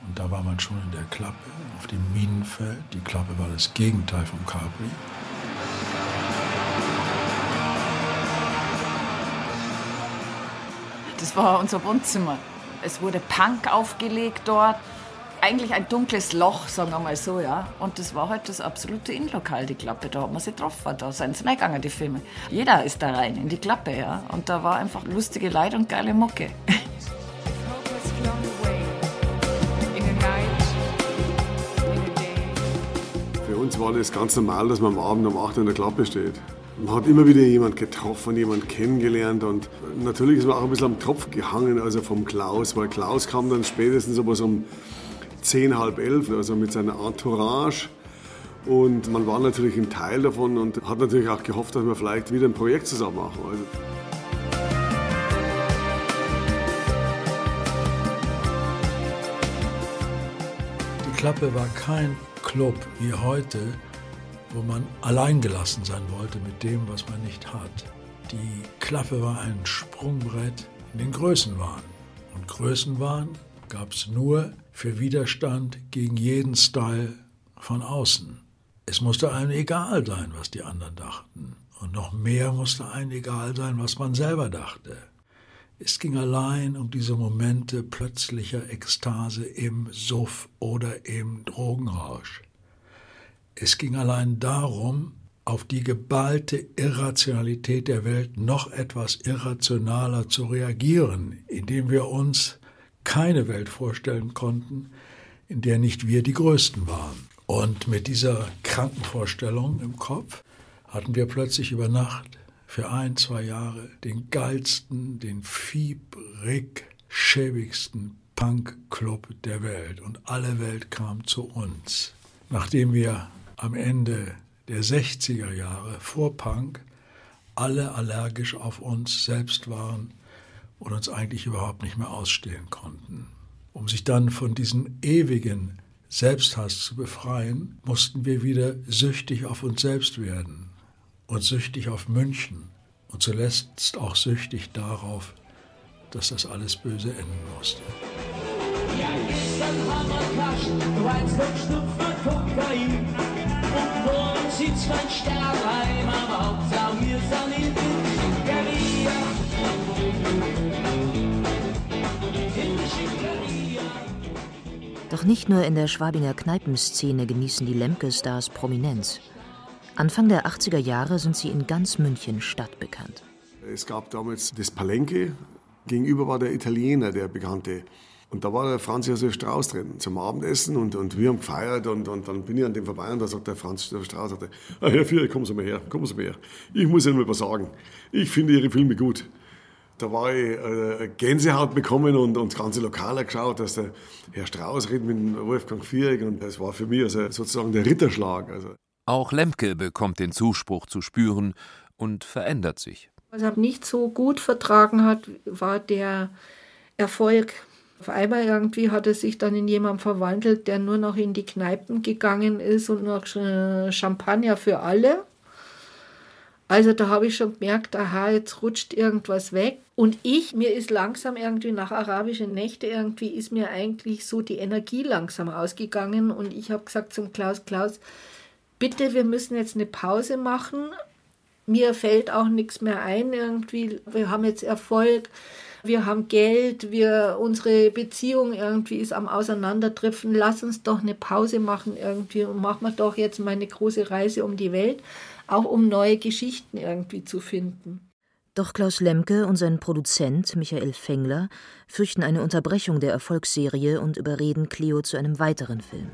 S23: und da war man schon in der Klappe auf dem Minenfeld. Die Klappe war das Gegenteil vom Capri.
S2: Das war unser Wohnzimmer. Es wurde Punk aufgelegt dort. Eigentlich ein dunkles Loch, sagen wir mal so, ja. Und das war halt das absolute Innenlokal, die Klappe. Da hat man sich getroffen, da sind sie reingegangen, die Filme. Jeder ist da rein, in die Klappe, ja. Und da war einfach lustige Leute und geile Mucke.
S3: Für uns war das ganz normal, dass man am Abend um 8 Uhr in der Klappe steht. Man hat immer wieder jemanden getroffen, jemanden kennengelernt und natürlich ist man auch ein bisschen am Tropf gehangen, also vom Klaus, weil Klaus kam dann spätestens aber so um 10, halb elf, also mit seiner Entourage. Und man war natürlich ein Teil davon und hat natürlich auch gehofft, dass wir vielleicht wieder ein Projekt zusammen machen. Also
S23: Die Klappe war kein Club wie heute, wo man alleingelassen sein wollte mit dem, was man nicht hat. Die Klappe war ein Sprungbrett in den Größenwahn. Und Größenwahn gab es nur für Widerstand gegen jeden Style von außen. Es musste einem egal sein, was die anderen dachten. Und noch mehr musste einem egal sein, was man selber dachte. Es ging allein um diese Momente plötzlicher Ekstase im Suff oder im Drogenrausch. Es ging allein darum, auf die geballte Irrationalität der Welt noch etwas irrationaler zu reagieren, indem wir uns keine Welt vorstellen konnten, in der nicht wir die Größten waren. Und mit dieser Krankenvorstellung im Kopf hatten wir plötzlich über Nacht für ein, zwei Jahre den geilsten, den fiebrig schäbigsten Punk-Club der Welt. Und alle Welt kam zu uns. Nachdem wir am Ende der 60er Jahre vor Punk alle allergisch auf uns selbst waren und uns eigentlich überhaupt nicht mehr ausstehen konnten. Um sich dann von diesem ewigen Selbsthass zu befreien, mussten wir wieder süchtig auf uns selbst werden und süchtig auf München und zuletzt auch süchtig darauf, dass das alles böse enden musste.
S5: Ja, gestern haben wir. Mein Stern heim, aber Hauptsache wir sind in der Schickeria.
S8: Doch nicht nur in der Schwabinger Kneipenszene genießen die Lemke-Stars Prominenz. Anfang der 80er Jahre sind sie in ganz München stadtbekannt.
S3: Es gab damals das Palenque, gegenüber war der Italiener, der Bekannte. Und da war der Franz Josef Strauß drin zum Abendessen und, und wir haben gefeiert und, und dann bin ich an dem vorbei und da sagt der Franz Josef Strauß, sagte, ah, Herr Führer, kommen Sie mal her, kommen Sie mal her. Ich muss Ihnen mal was sagen. Ich finde Ihre Filme gut. Da war ich äh, Gänsehaut bekommen und, und das ganze Lokal geschaut, dass der Herr Strauß redet mit Wolfgang Vierig und das war für mich also sozusagen der Ritterschlag. Also.
S9: Auch Lemke bekommt den Zuspruch zu spüren und verändert sich.
S4: Was er nicht so gut vertragen hat, war der Erfolg. Auf einmal irgendwie hat er sich dann in jemanden verwandelt, der nur noch in die Kneipen gegangen ist und noch Champagner für alle. Also da habe ich schon gemerkt, aha, jetzt rutscht irgendwas weg. Und ich, mir ist langsam irgendwie nach arabischen Nächte irgendwie ist mir eigentlich so die Energie langsam ausgegangen. Und ich habe gesagt zum Klaus, Klaus, bitte, wir müssen jetzt eine Pause machen. Mir fällt auch nichts mehr ein irgendwie. Wir haben jetzt Erfolg wir haben Geld, wir, unsere Beziehung irgendwie ist am Auseinanderdriften, lass uns doch eine Pause machen irgendwie und machen wir doch jetzt mal eine große Reise um die Welt, auch um neue Geschichten irgendwie zu finden.
S8: Doch Klaus Lemke und sein Produzent Michael Fengler fürchten eine Unterbrechung der Erfolgsserie und überreden Cleo zu einem weiteren Film.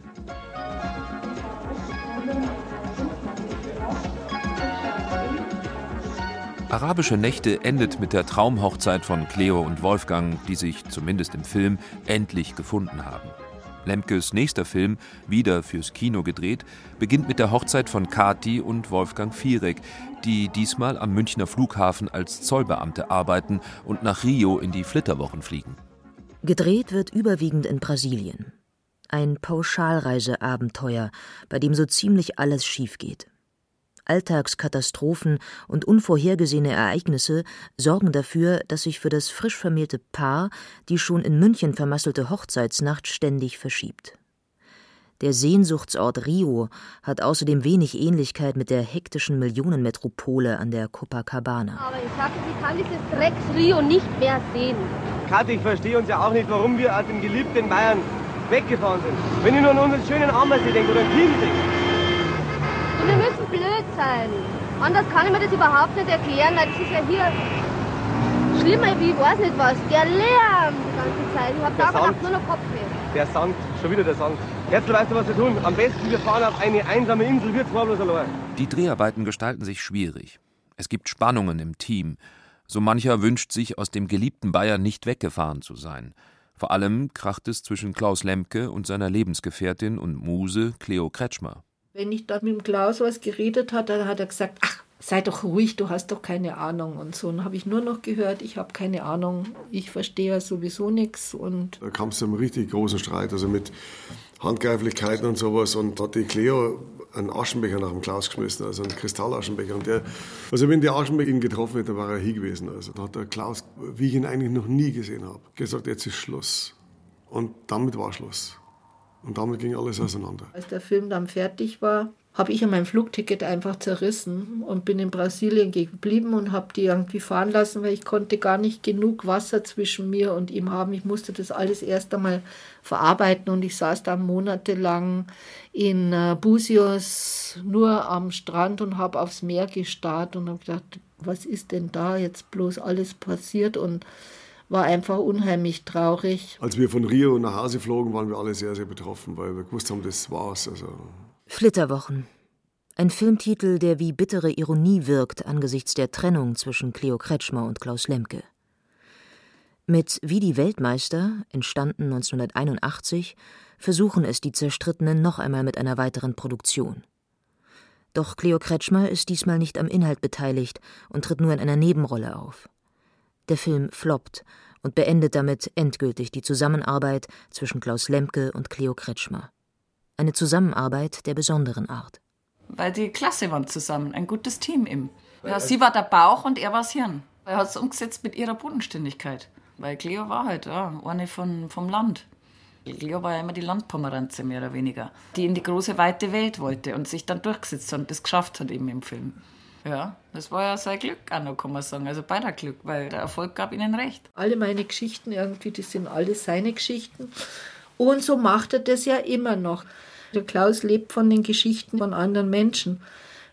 S9: Arabische Nächte endet mit der Traumhochzeit von Cleo und Wolfgang, die sich, zumindest im Film, endlich gefunden haben. Lemkes nächster Film, wieder fürs Kino gedreht, beginnt mit der Hochzeit von Kati und Wolfgang Vierek, die diesmal am Münchner Flughafen als Zollbeamte arbeiten und nach Rio in die Flitterwochen fliegen.
S8: Gedreht wird überwiegend in Brasilien. Ein Pauschalreiseabenteuer, bei dem so ziemlich alles schief geht. Alltagskatastrophen und unvorhergesehene Ereignisse sorgen dafür, dass sich für das frisch vermählte Paar die schon in München vermasselte Hochzeitsnacht ständig verschiebt. Der Sehnsuchtsort Rio hat außerdem wenig Ähnlichkeit mit der hektischen Millionenmetropole an der Copacabana.
S20: Aber ich sagte, ich kann dieses Drecks Rio nicht mehr sehen.
S24: Kathi, ich verstehe uns ja auch nicht, warum wir aus dem geliebten Bayern weggefahren sind. Wenn ich nur an unseren schönen Ammersee denke oder Chiemsee.
S20: Und wir müssen blöd sein. Anders kann ich mir das überhaupt nicht erklären, weil es ist ja hier schlimmer wie ich weiß nicht was. Der Lärm die ganze Zeit. Ich habe da nur noch Kopfweh.
S24: Der Sand, schon wieder der Sand. Jetzt weißt du, was wir tun. Am besten, wir fahren auf eine einsame Insel, wir zwei bloß allein.
S9: Die Dreharbeiten gestalten sich schwierig. Es gibt Spannungen im Team. So mancher wünscht sich, aus dem geliebten Bayern nicht weggefahren zu sein. Vor allem kracht es zwischen Klaus Lemke und seiner Lebensgefährtin und Muse Cleo Kretschmer.
S4: Wenn ich da mit dem Klaus was geredet hat, dann hat er gesagt, ach, sei doch ruhig, du hast doch keine Ahnung und so. Habe ich nur noch gehört, ich habe keine Ahnung, ich verstehe ja sowieso nichts. Und
S3: da kam es zu einem richtig großen Streit, also mit Handgreiflichkeiten und sowas. Und hat die Cleo einen Aschenbecher nach dem Klaus geschmissen, also einen Kristallaschenbecher. Und der, also wenn der Aschenbecher ihn getroffen hätte, war er hier gewesen. Also da hat der Klaus, wie ich ihn eigentlich noch nie gesehen habe, gesagt, jetzt ist Schluss. Und damit war Schluss. Und damit ging alles auseinander.
S4: Als der Film dann fertig war, habe ich mein Flugticket einfach zerrissen und bin in Brasilien geblieben und habe die irgendwie fahren lassen, weil ich konnte gar nicht genug Wasser zwischen mir und ihm haben. Ich musste das alles erst einmal verarbeiten und ich saß dann monatelang in äh, Busios nur am Strand und habe aufs Meer gestarrt und habe gedacht, was ist denn da jetzt bloß alles passiert und war einfach unheimlich traurig.
S3: Als wir von Rio nach Hause flogen, waren wir alle sehr, sehr betroffen, weil wir gewusst haben, das war's. Also.
S8: Flitterwochen. Ein Filmtitel, der wie bittere Ironie wirkt angesichts der Trennung zwischen Cleo Kretschmer und Klaus Lemke. Mit Wie die Weltmeister, entstanden 1981, versuchen es die Zerstrittenen noch einmal mit einer weiteren Produktion. Doch Cleo Kretschmer ist diesmal nicht am Inhalt beteiligt und tritt nur in einer Nebenrolle auf. Der Film floppt und beendet damit endgültig die Zusammenarbeit zwischen Klaus Lemke und Cleo Kretschmer. Eine Zusammenarbeit der besonderen Art.
S2: Weil die klasse waren zusammen, ein gutes Team im. Ja, sie war der Bauch und er war das Hirn. Er hat es umgesetzt mit ihrer Bodenständigkeit. Weil Cleo war halt ja, eine von, vom Land. Cleo war ja immer die Landpomeranze, mehr oder weniger, die in die große, weite Welt wollte und sich dann durchgesetzt hat und das geschafft hat eben im Film. Ja, das war ja sein Glück auch noch, kann man sagen. Also beider Glück, weil der Erfolg gab ihnen recht.
S4: Alle meine Geschichten irgendwie, das sind alles seine Geschichten. Und so macht er das ja immer noch. Der Klaus lebt von den Geschichten von anderen Menschen.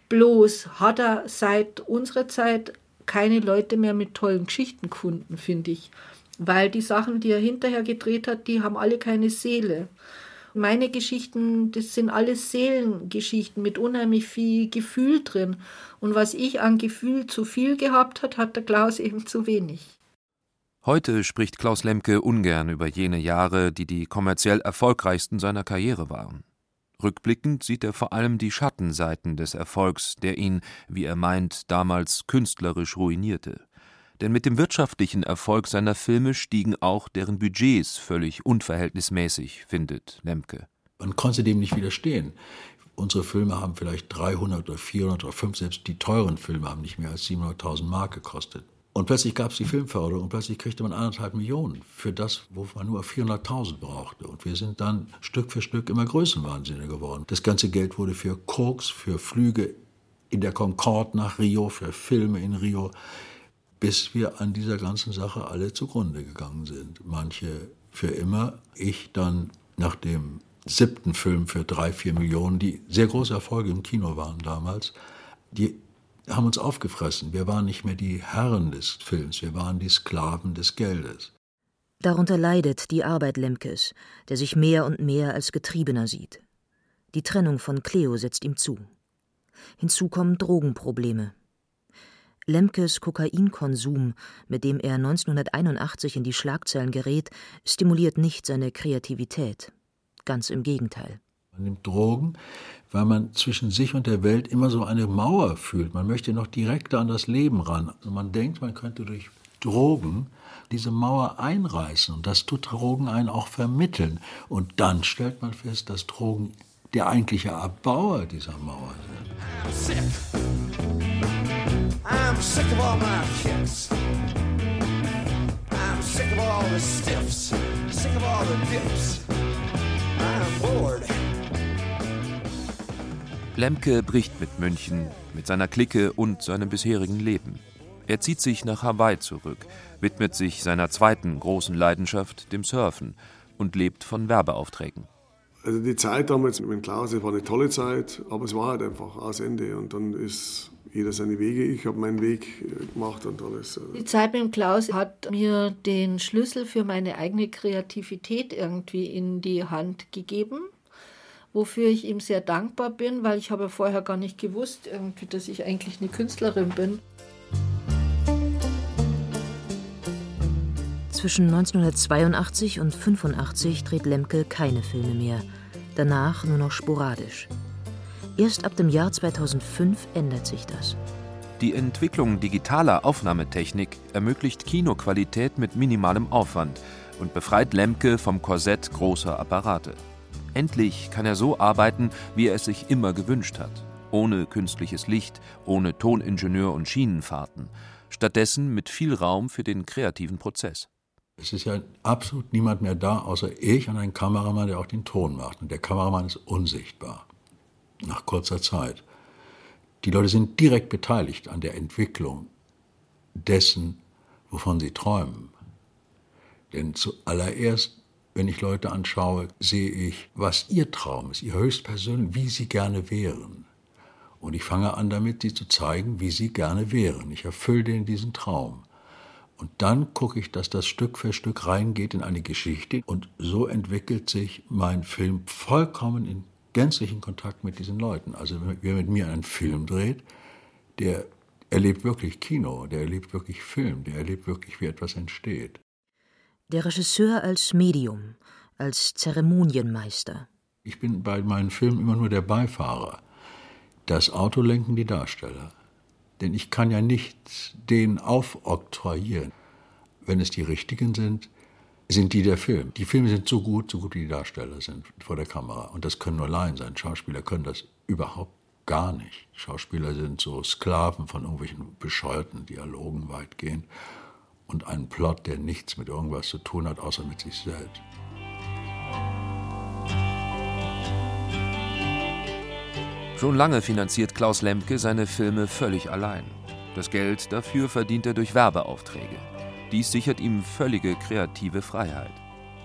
S4: Bloß hat er seit unserer Zeit keine Leute mehr mit tollen Geschichten gefunden, finde ich. Weil die Sachen, die er hinterher gedreht hat, die haben alle keine Seele. Meine Geschichten, das sind alles Seelengeschichten mit unheimlich viel Gefühl drin. Und was ich an Gefühl zu viel gehabt hat, hat der Klaus eben zu wenig.
S9: Heute spricht Klaus Lemke ungern über jene Jahre, die die kommerziell erfolgreichsten seiner Karriere waren. Rückblickend sieht er vor allem die Schattenseiten des Erfolgs, der ihn, wie er meint, damals künstlerisch ruinierte. Denn mit dem wirtschaftlichen Erfolg seiner Filme stiegen auch deren Budgets völlig unverhältnismäßig, findet Lemke.
S13: Man konnte dem nicht widerstehen. Unsere Filme haben vielleicht 300 oder 400 oder 5, selbst die teuren Filme haben nicht mehr als 700.000 Mark gekostet. Und plötzlich gab es die Filmförderung und plötzlich kriegte man anderthalb Millionen für das, wo man nur 400.000 brauchte. Und wir sind dann Stück für Stück immer Größenwahnsinnig geworden. Das ganze Geld wurde für Koks, für Flüge in der Concorde nach Rio, für Filme in Rio, bis wir an dieser ganzen Sache alle zugrunde gegangen sind. Manche für immer, ich dann nach dem siebten Film für drei, vier Millionen, die sehr große Erfolge im Kino waren damals, die haben uns aufgefressen. Wir waren nicht mehr die Herren des Films, wir waren die Sklaven des Geldes.
S8: Darunter leidet die Arbeit Lemkes, der sich mehr und mehr als Getriebener sieht. Die Trennung von Cleo setzt ihm zu. Hinzu kommen Drogenprobleme. Lemkes Kokainkonsum, mit dem er 1981 in die Schlagzeilen gerät, stimuliert nicht seine Kreativität. Ganz im Gegenteil.
S13: Man nimmt Drogen, weil man zwischen sich und der Welt immer so eine Mauer fühlt. Man möchte noch direkter an das Leben ran. Also man denkt, man könnte durch Drogen diese Mauer einreißen. Und das tut Drogen einen auch vermitteln. Und dann stellt man fest, dass Drogen der eigentliche Erbauer dieser Mauer sind. I'm sick of all my kicks. I'm sick of all the stiffs. Sick of all the dips. I'm bored.
S9: Lemke bricht mit München, mit seiner Clique und seinem bisherigen Leben. Er zieht sich nach Hawaii zurück, widmet sich seiner zweiten großen Leidenschaft, dem Surfen, und lebt von Werbeaufträgen.
S3: Also die Zeit damals mit Klaus, war eine tolle Zeit, aber es war halt einfach aus Ende und dann ist jeder seine Wege. Ich habe meinen Weg äh, gemacht und alles.
S4: Äh. Die Zeit mit dem Klaus hat mir den Schlüssel für meine eigene Kreativität irgendwie in die Hand gegeben wofür ich ihm sehr dankbar bin, weil ich habe vorher gar nicht gewusst, irgendwie, dass ich eigentlich eine Künstlerin bin.
S8: Zwischen 1982 und 1985 dreht Lemke keine Filme mehr, danach nur noch sporadisch. Erst ab dem Jahr 2005 ändert sich das.
S9: Die Entwicklung digitaler Aufnahmetechnik ermöglicht Kinoqualität mit minimalem Aufwand und befreit Lemke vom Korsett großer Apparate. Endlich kann er so arbeiten, wie er es sich immer gewünscht hat. Ohne künstliches Licht, ohne Toningenieur und Schienenfahrten. Stattdessen mit viel Raum für den kreativen Prozess.
S13: Es ist ja absolut niemand mehr da, außer ich und ein Kameramann, der auch den Ton macht. Und der Kameramann ist unsichtbar. Nach kurzer Zeit. Die Leute sind direkt beteiligt an der Entwicklung dessen, wovon sie träumen. Denn zuallererst wenn ich Leute anschaue, sehe ich, was ihr Traum ist, ihr höchstpersönlich, wie sie gerne wären. Und ich fange an damit, sie zu zeigen, wie sie gerne wären. Ich erfülle denen diesen Traum. Und dann gucke ich, dass das Stück für Stück reingeht in eine Geschichte. Und so entwickelt sich mein Film vollkommen in gänzlichen Kontakt mit diesen Leuten. Also wer mit mir einen Film dreht, der erlebt wirklich Kino, der erlebt wirklich Film, der erlebt wirklich, wie etwas entsteht.
S8: Der Regisseur als Medium, als Zeremonienmeister.
S13: Ich bin bei meinen Filmen immer nur der Beifahrer. Das Auto lenken die Darsteller. Denn ich kann ja nicht den aufoktroyieren. Wenn es die richtigen sind, sind die der Film. Die Filme sind so gut, so gut wie die Darsteller sind vor der Kamera. Und das können nur Laien sein. Schauspieler können das überhaupt gar nicht. Schauspieler sind so Sklaven von irgendwelchen bescheuerten Dialogen weitgehend und einen Plot, der nichts mit irgendwas zu tun hat, außer mit sich selbst.
S9: Schon lange finanziert Klaus Lemke seine Filme völlig allein. Das Geld dafür verdient er durch Werbeaufträge. Dies sichert ihm völlige kreative Freiheit.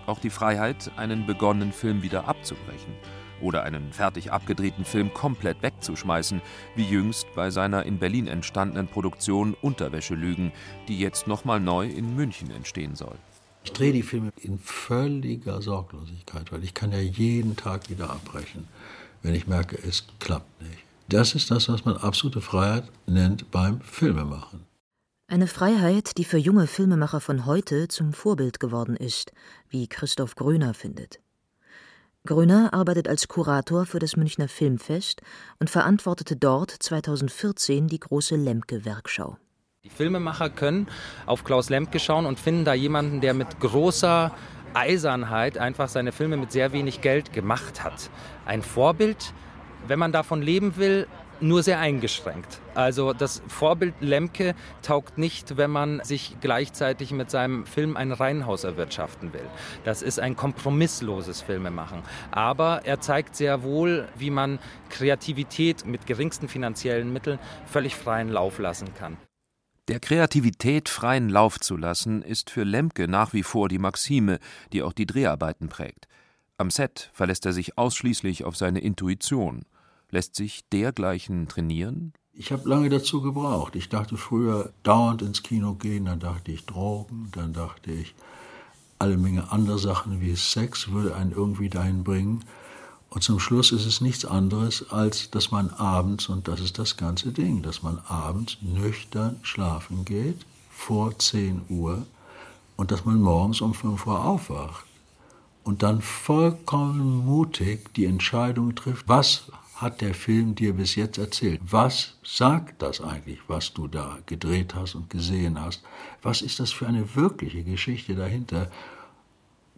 S9: Auch die Freiheit, einen begonnenen Film wieder abzubrechen oder einen fertig abgedrehten Film komplett wegzuschmeißen, wie jüngst bei seiner in Berlin entstandenen Produktion Unterwäschelügen, die jetzt nochmal neu in München entstehen soll.
S13: Ich drehe die Filme in völliger Sorglosigkeit, weil ich kann ja jeden Tag wieder abbrechen, wenn ich merke, es klappt nicht. Das ist das, was man absolute Freiheit nennt beim Filmemachen.
S8: Eine Freiheit, die für junge Filmemacher von heute zum Vorbild geworden ist, wie Christoph Gröner findet. Grüner arbeitet als Kurator für das Münchner Filmfest und verantwortete dort 2014 die große Lemke-Werkschau.
S25: Die Filmemacher können auf Klaus Lemke schauen und finden da jemanden, der mit großer Eisernheit einfach seine Filme mit sehr wenig Geld gemacht hat. Ein Vorbild, wenn man davon leben will, nur sehr eingeschränkt. Also das Vorbild Lemke taugt nicht, wenn man sich gleichzeitig mit seinem Film ein Reihenhaus erwirtschaften will. Das ist ein kompromissloses Filmemachen. Aber er zeigt sehr wohl, wie man Kreativität mit geringsten finanziellen Mitteln völlig freien Lauf lassen kann.
S9: Der Kreativität freien Lauf zu lassen, ist für Lemke nach wie vor die Maxime, die auch die Dreharbeiten prägt. Am Set verlässt er sich ausschließlich auf seine Intuition. Lässt sich dergleichen trainieren?
S13: Ich habe lange dazu gebraucht. Ich dachte früher dauernd ins Kino gehen, dann dachte ich Drogen, dann dachte ich alle Menge andere Sachen wie Sex würde einen irgendwie dahin bringen. Und zum Schluss ist es nichts anderes, als dass man abends, und das ist das ganze Ding, dass man abends nüchtern schlafen geht, vor 10 Uhr, und dass man morgens um 5 Uhr aufwacht. Und dann vollkommen mutig die Entscheidung trifft, was hat der Film dir bis jetzt erzählt? Was sagt das eigentlich, was du da gedreht hast und gesehen hast? Was ist das für eine wirkliche Geschichte dahinter?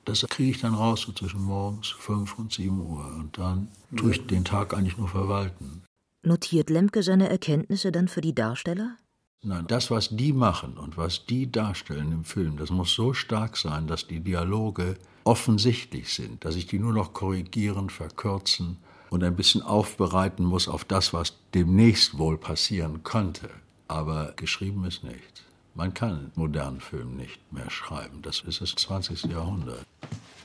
S13: Das kriege ich dann raus so zwischen morgens 5 und 7 Uhr. Und dann tue ich den Tag eigentlich nur verwalten.
S8: Notiert Lemke seine Erkenntnisse dann für die Darsteller?
S13: Nein, das, was die machen und was die darstellen im Film, das muss so stark sein, dass die Dialoge offensichtlich sind, dass ich die nur noch korrigieren, verkürzen und ein bisschen aufbereiten muss auf das, was demnächst wohl passieren könnte. Aber geschrieben ist nicht. Man kann modernen Film nicht mehr schreiben. Das ist das 20. Jahrhundert.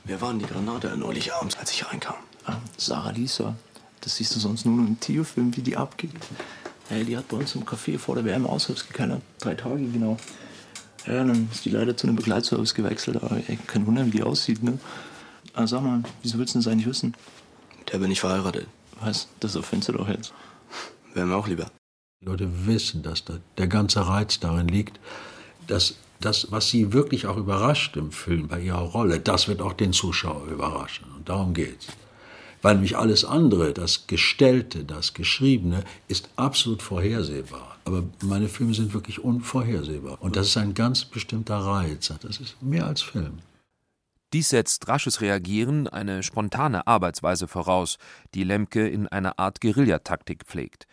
S26: Wer waren die Granate neulich abends, als ich reinkam? Ah, Sarah Lisa. Das siehst du sonst nur im Tio-Film, wie die abgeht. Hey, die hat bei uns im Café vor der WM Aushilfs gekellert. Drei Tage genau. Ja, dann ist die leider zu einem Begleitservice gewechselt. Aber ey, kein Wunder, wie die aussieht, ne? Ah, sag mal, wieso willst du das eigentlich wissen?
S14: Der bin ich verheiratet.
S26: Was? Das erfindest du doch jetzt.
S14: Wäre mir auch lieber.
S13: Die Leute wissen, dass da der ganze Reiz darin liegt, dass das, was sie wirklich auch überrascht im Film bei ihrer Rolle, das wird auch den Zuschauer überraschen. Und darum geht's. Weil nämlich alles andere, das Gestellte, das Geschriebene, ist absolut vorhersehbar. Aber meine Filme sind wirklich unvorhersehbar. Und das ist ein ganz bestimmter Reiz. Das ist mehr als Film.
S9: Dies setzt rasches Reagieren, eine spontane Arbeitsweise voraus, die Lemke in einer Art Guerillataktik pflegt.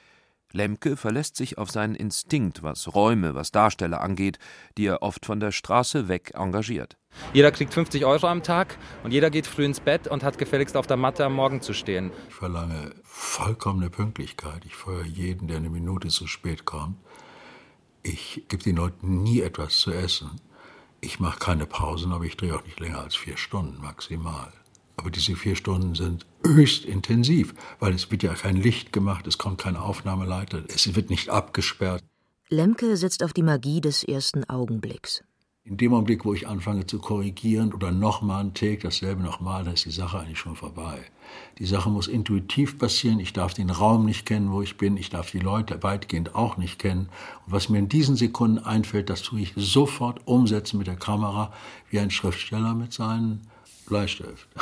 S9: Lemke verlässt sich auf seinen Instinkt, was Räume, was Darsteller angeht, die er oft von der Straße weg engagiert.
S25: Jeder kriegt 50 Euro am Tag und jeder geht früh ins Bett und hat gefälligst auf der Matte am Morgen zu stehen.
S13: Ich verlange vollkommene Pünktlichkeit. Ich feuere jeden, der eine Minute zu spät kommt. Ich gebe den Leuten nie etwas zu essen. Ich mache keine Pausen, aber ich drehe auch nicht länger als vier Stunden maximal. Aber diese vier Stunden sind höchst intensiv, weil es wird ja kein Licht gemacht, es kommt kein Aufnahmeleiter, es wird nicht abgesperrt.
S8: Lemke setzt auf die Magie des ersten Augenblicks.
S13: In dem Augenblick, wo ich anfange zu korrigieren oder nochmal einen Take, dasselbe nochmal, dann ist die Sache eigentlich schon vorbei. Die Sache muss intuitiv passieren. Ich darf den Raum nicht kennen, wo ich bin. Ich darf die Leute weitgehend auch nicht kennen. Und was mir in diesen Sekunden einfällt, das tue ich sofort umsetzen mit der Kamera, wie ein Schriftsteller mit seinem Bleistift.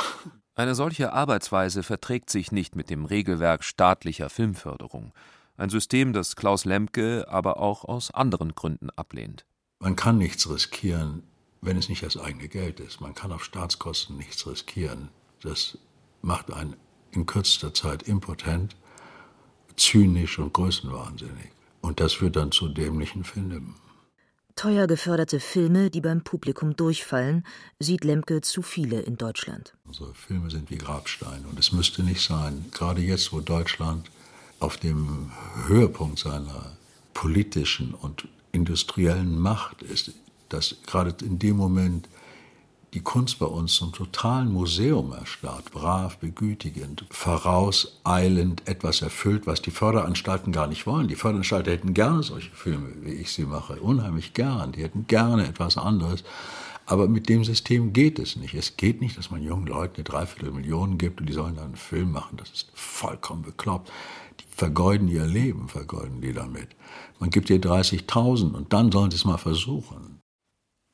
S9: Eine solche Arbeitsweise verträgt sich nicht mit dem Regelwerk staatlicher Filmförderung. Ein System, das Klaus Lemke aber auch aus anderen Gründen ablehnt.
S13: Man kann nichts riskieren, wenn es nicht das eigene Geld ist. Man kann auf Staatskosten nichts riskieren. Das macht einen in kürzester Zeit impotent, zynisch und größenwahnsinnig. Und das führt dann zu dämlichen Filmen.
S8: Teuer geförderte Filme, die beim Publikum durchfallen, sieht Lemke zu viele in Deutschland.
S13: Unsere Filme sind wie Grabsteine und es müsste nicht sein. Gerade jetzt, wo Deutschland auf dem Höhepunkt seiner politischen und industriellen Macht ist, dass gerade in dem Moment die Kunst bei uns zum totalen Museum erstarrt, brav, begütigend, vorauseilend etwas erfüllt, was die Förderanstalten gar nicht wollen. Die Förderanstalten hätten gerne solche Filme, wie ich sie mache, unheimlich gern. Die hätten gerne etwas anderes. Aber mit dem System geht es nicht. Es geht nicht, dass man jungen Leuten eine Dreiviertelmillion gibt und die sollen dann einen Film machen. Das ist vollkommen bekloppt. Die vergeuden ihr Leben, vergeuden die damit. Man gibt ihr 30.000 und dann sollen sie es mal versuchen.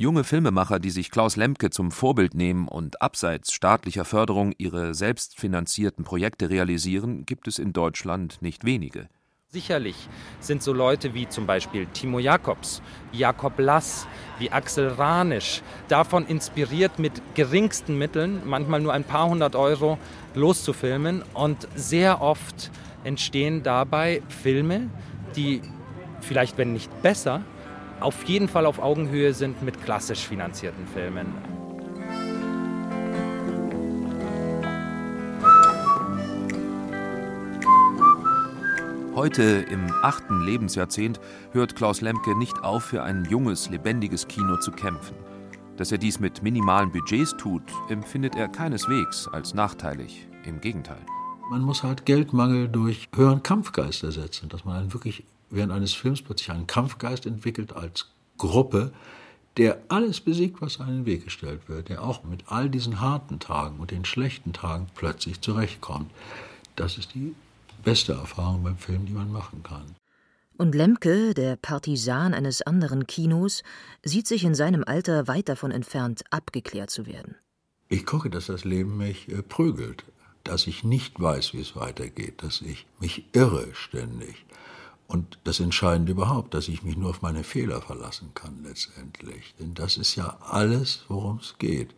S9: Junge Filmemacher, die sich Klaus Lemke zum Vorbild nehmen und abseits staatlicher Förderung ihre selbstfinanzierten Projekte realisieren, gibt es in Deutschland nicht wenige.
S25: Sicherlich sind so Leute wie zum Beispiel Timo Jakobs, Jakob Lass, wie Axel Ranisch davon inspiriert, mit geringsten Mitteln, manchmal nur ein paar hundert Euro, loszufilmen. Und sehr oft entstehen dabei Filme, die vielleicht, wenn nicht besser, auf jeden Fall auf Augenhöhe sind mit klassisch finanzierten Filmen.
S9: Heute, im achten Lebensjahrzehnt, hört Klaus Lemke nicht auf, für ein junges, lebendiges Kino zu kämpfen. Dass er dies mit minimalen Budgets tut, empfindet er keineswegs als nachteilig. Im Gegenteil.
S13: Man muss halt Geldmangel durch höheren Kampfgeist ersetzen, dass man dann wirklich während eines Films plötzlich einen Kampfgeist entwickelt als Gruppe, der alles besiegt, was einen Weg gestellt wird, der auch mit all diesen harten Tagen und den schlechten Tagen plötzlich zurechtkommt. Das ist die beste Erfahrung beim Film, die man machen kann.
S8: Und Lemke, der Partisan eines anderen Kinos, sieht sich in seinem Alter weit davon entfernt, abgeklärt zu werden.
S13: Ich gucke, dass das Leben mich äh, prügelt, dass ich nicht weiß, wie es weitergeht, dass ich mich irre ständig. Und das Entscheidende überhaupt, dass ich mich nur auf meine Fehler verlassen kann letztendlich. Denn das ist ja alles, worum es geht.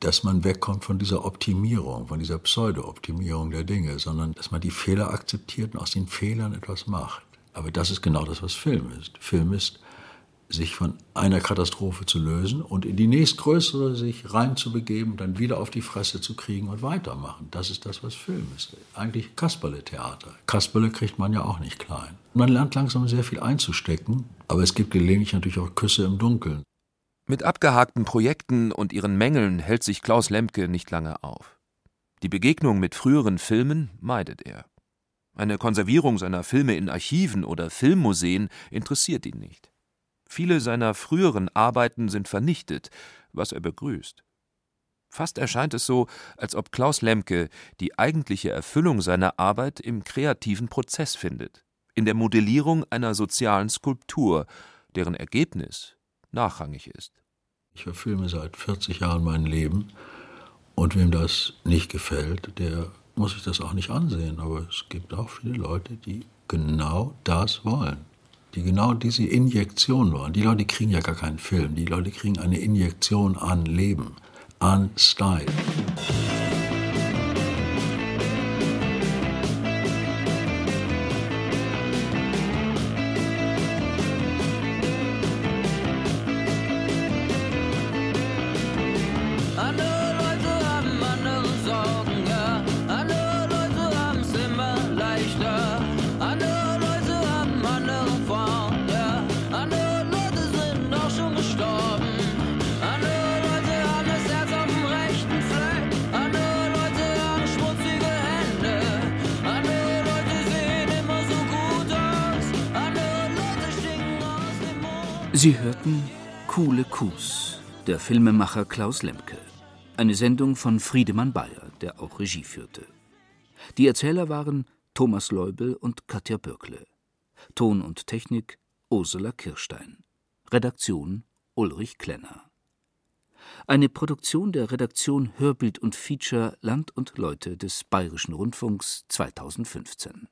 S13: Dass man wegkommt von dieser Optimierung, von dieser Pseudo-Optimierung der Dinge, sondern dass man die Fehler akzeptiert und aus den Fehlern etwas macht. Aber das ist genau das, was Film ist. Film ist sich von einer Katastrophe zu lösen und in die nächstgrößere sich reinzubegeben, dann wieder auf die Fresse zu kriegen und weitermachen. Das ist das, was Film ist. Eigentlich Kasperle-Theater. Kasperle kriegt man ja auch nicht klein. Man lernt langsam sehr viel einzustecken, aber es gibt gelegentlich natürlich auch Küsse im Dunkeln.
S9: Mit abgehakten Projekten und ihren Mängeln hält sich Klaus Lemke nicht lange auf. Die Begegnung mit früheren Filmen meidet er. Eine Konservierung seiner Filme in Archiven oder Filmmuseen interessiert ihn nicht. Viele seiner früheren Arbeiten sind vernichtet, was er begrüßt. Fast erscheint es so, als ob Klaus Lemke die eigentliche Erfüllung seiner Arbeit im kreativen Prozess findet, in der Modellierung einer sozialen Skulptur, deren Ergebnis nachrangig ist.
S13: Ich verfilme seit 40 Jahren mein Leben und wem das nicht gefällt, der muss sich das auch nicht ansehen. Aber es gibt auch viele Leute, die genau das wollen die genau diese Injektion wollen. Die Leute kriegen ja gar keinen Film, die Leute kriegen eine Injektion an Leben, an Style.
S27: Filmemacher Klaus Lemke. Eine Sendung von Friedemann Bayer, der auch Regie führte. Die Erzähler waren Thomas Leubel und Katja Bürkle. Ton und Technik Ursula Kirstein. Redaktion Ulrich Klenner. Eine Produktion der Redaktion Hörbild und Feature Land und Leute des Bayerischen Rundfunks 2015.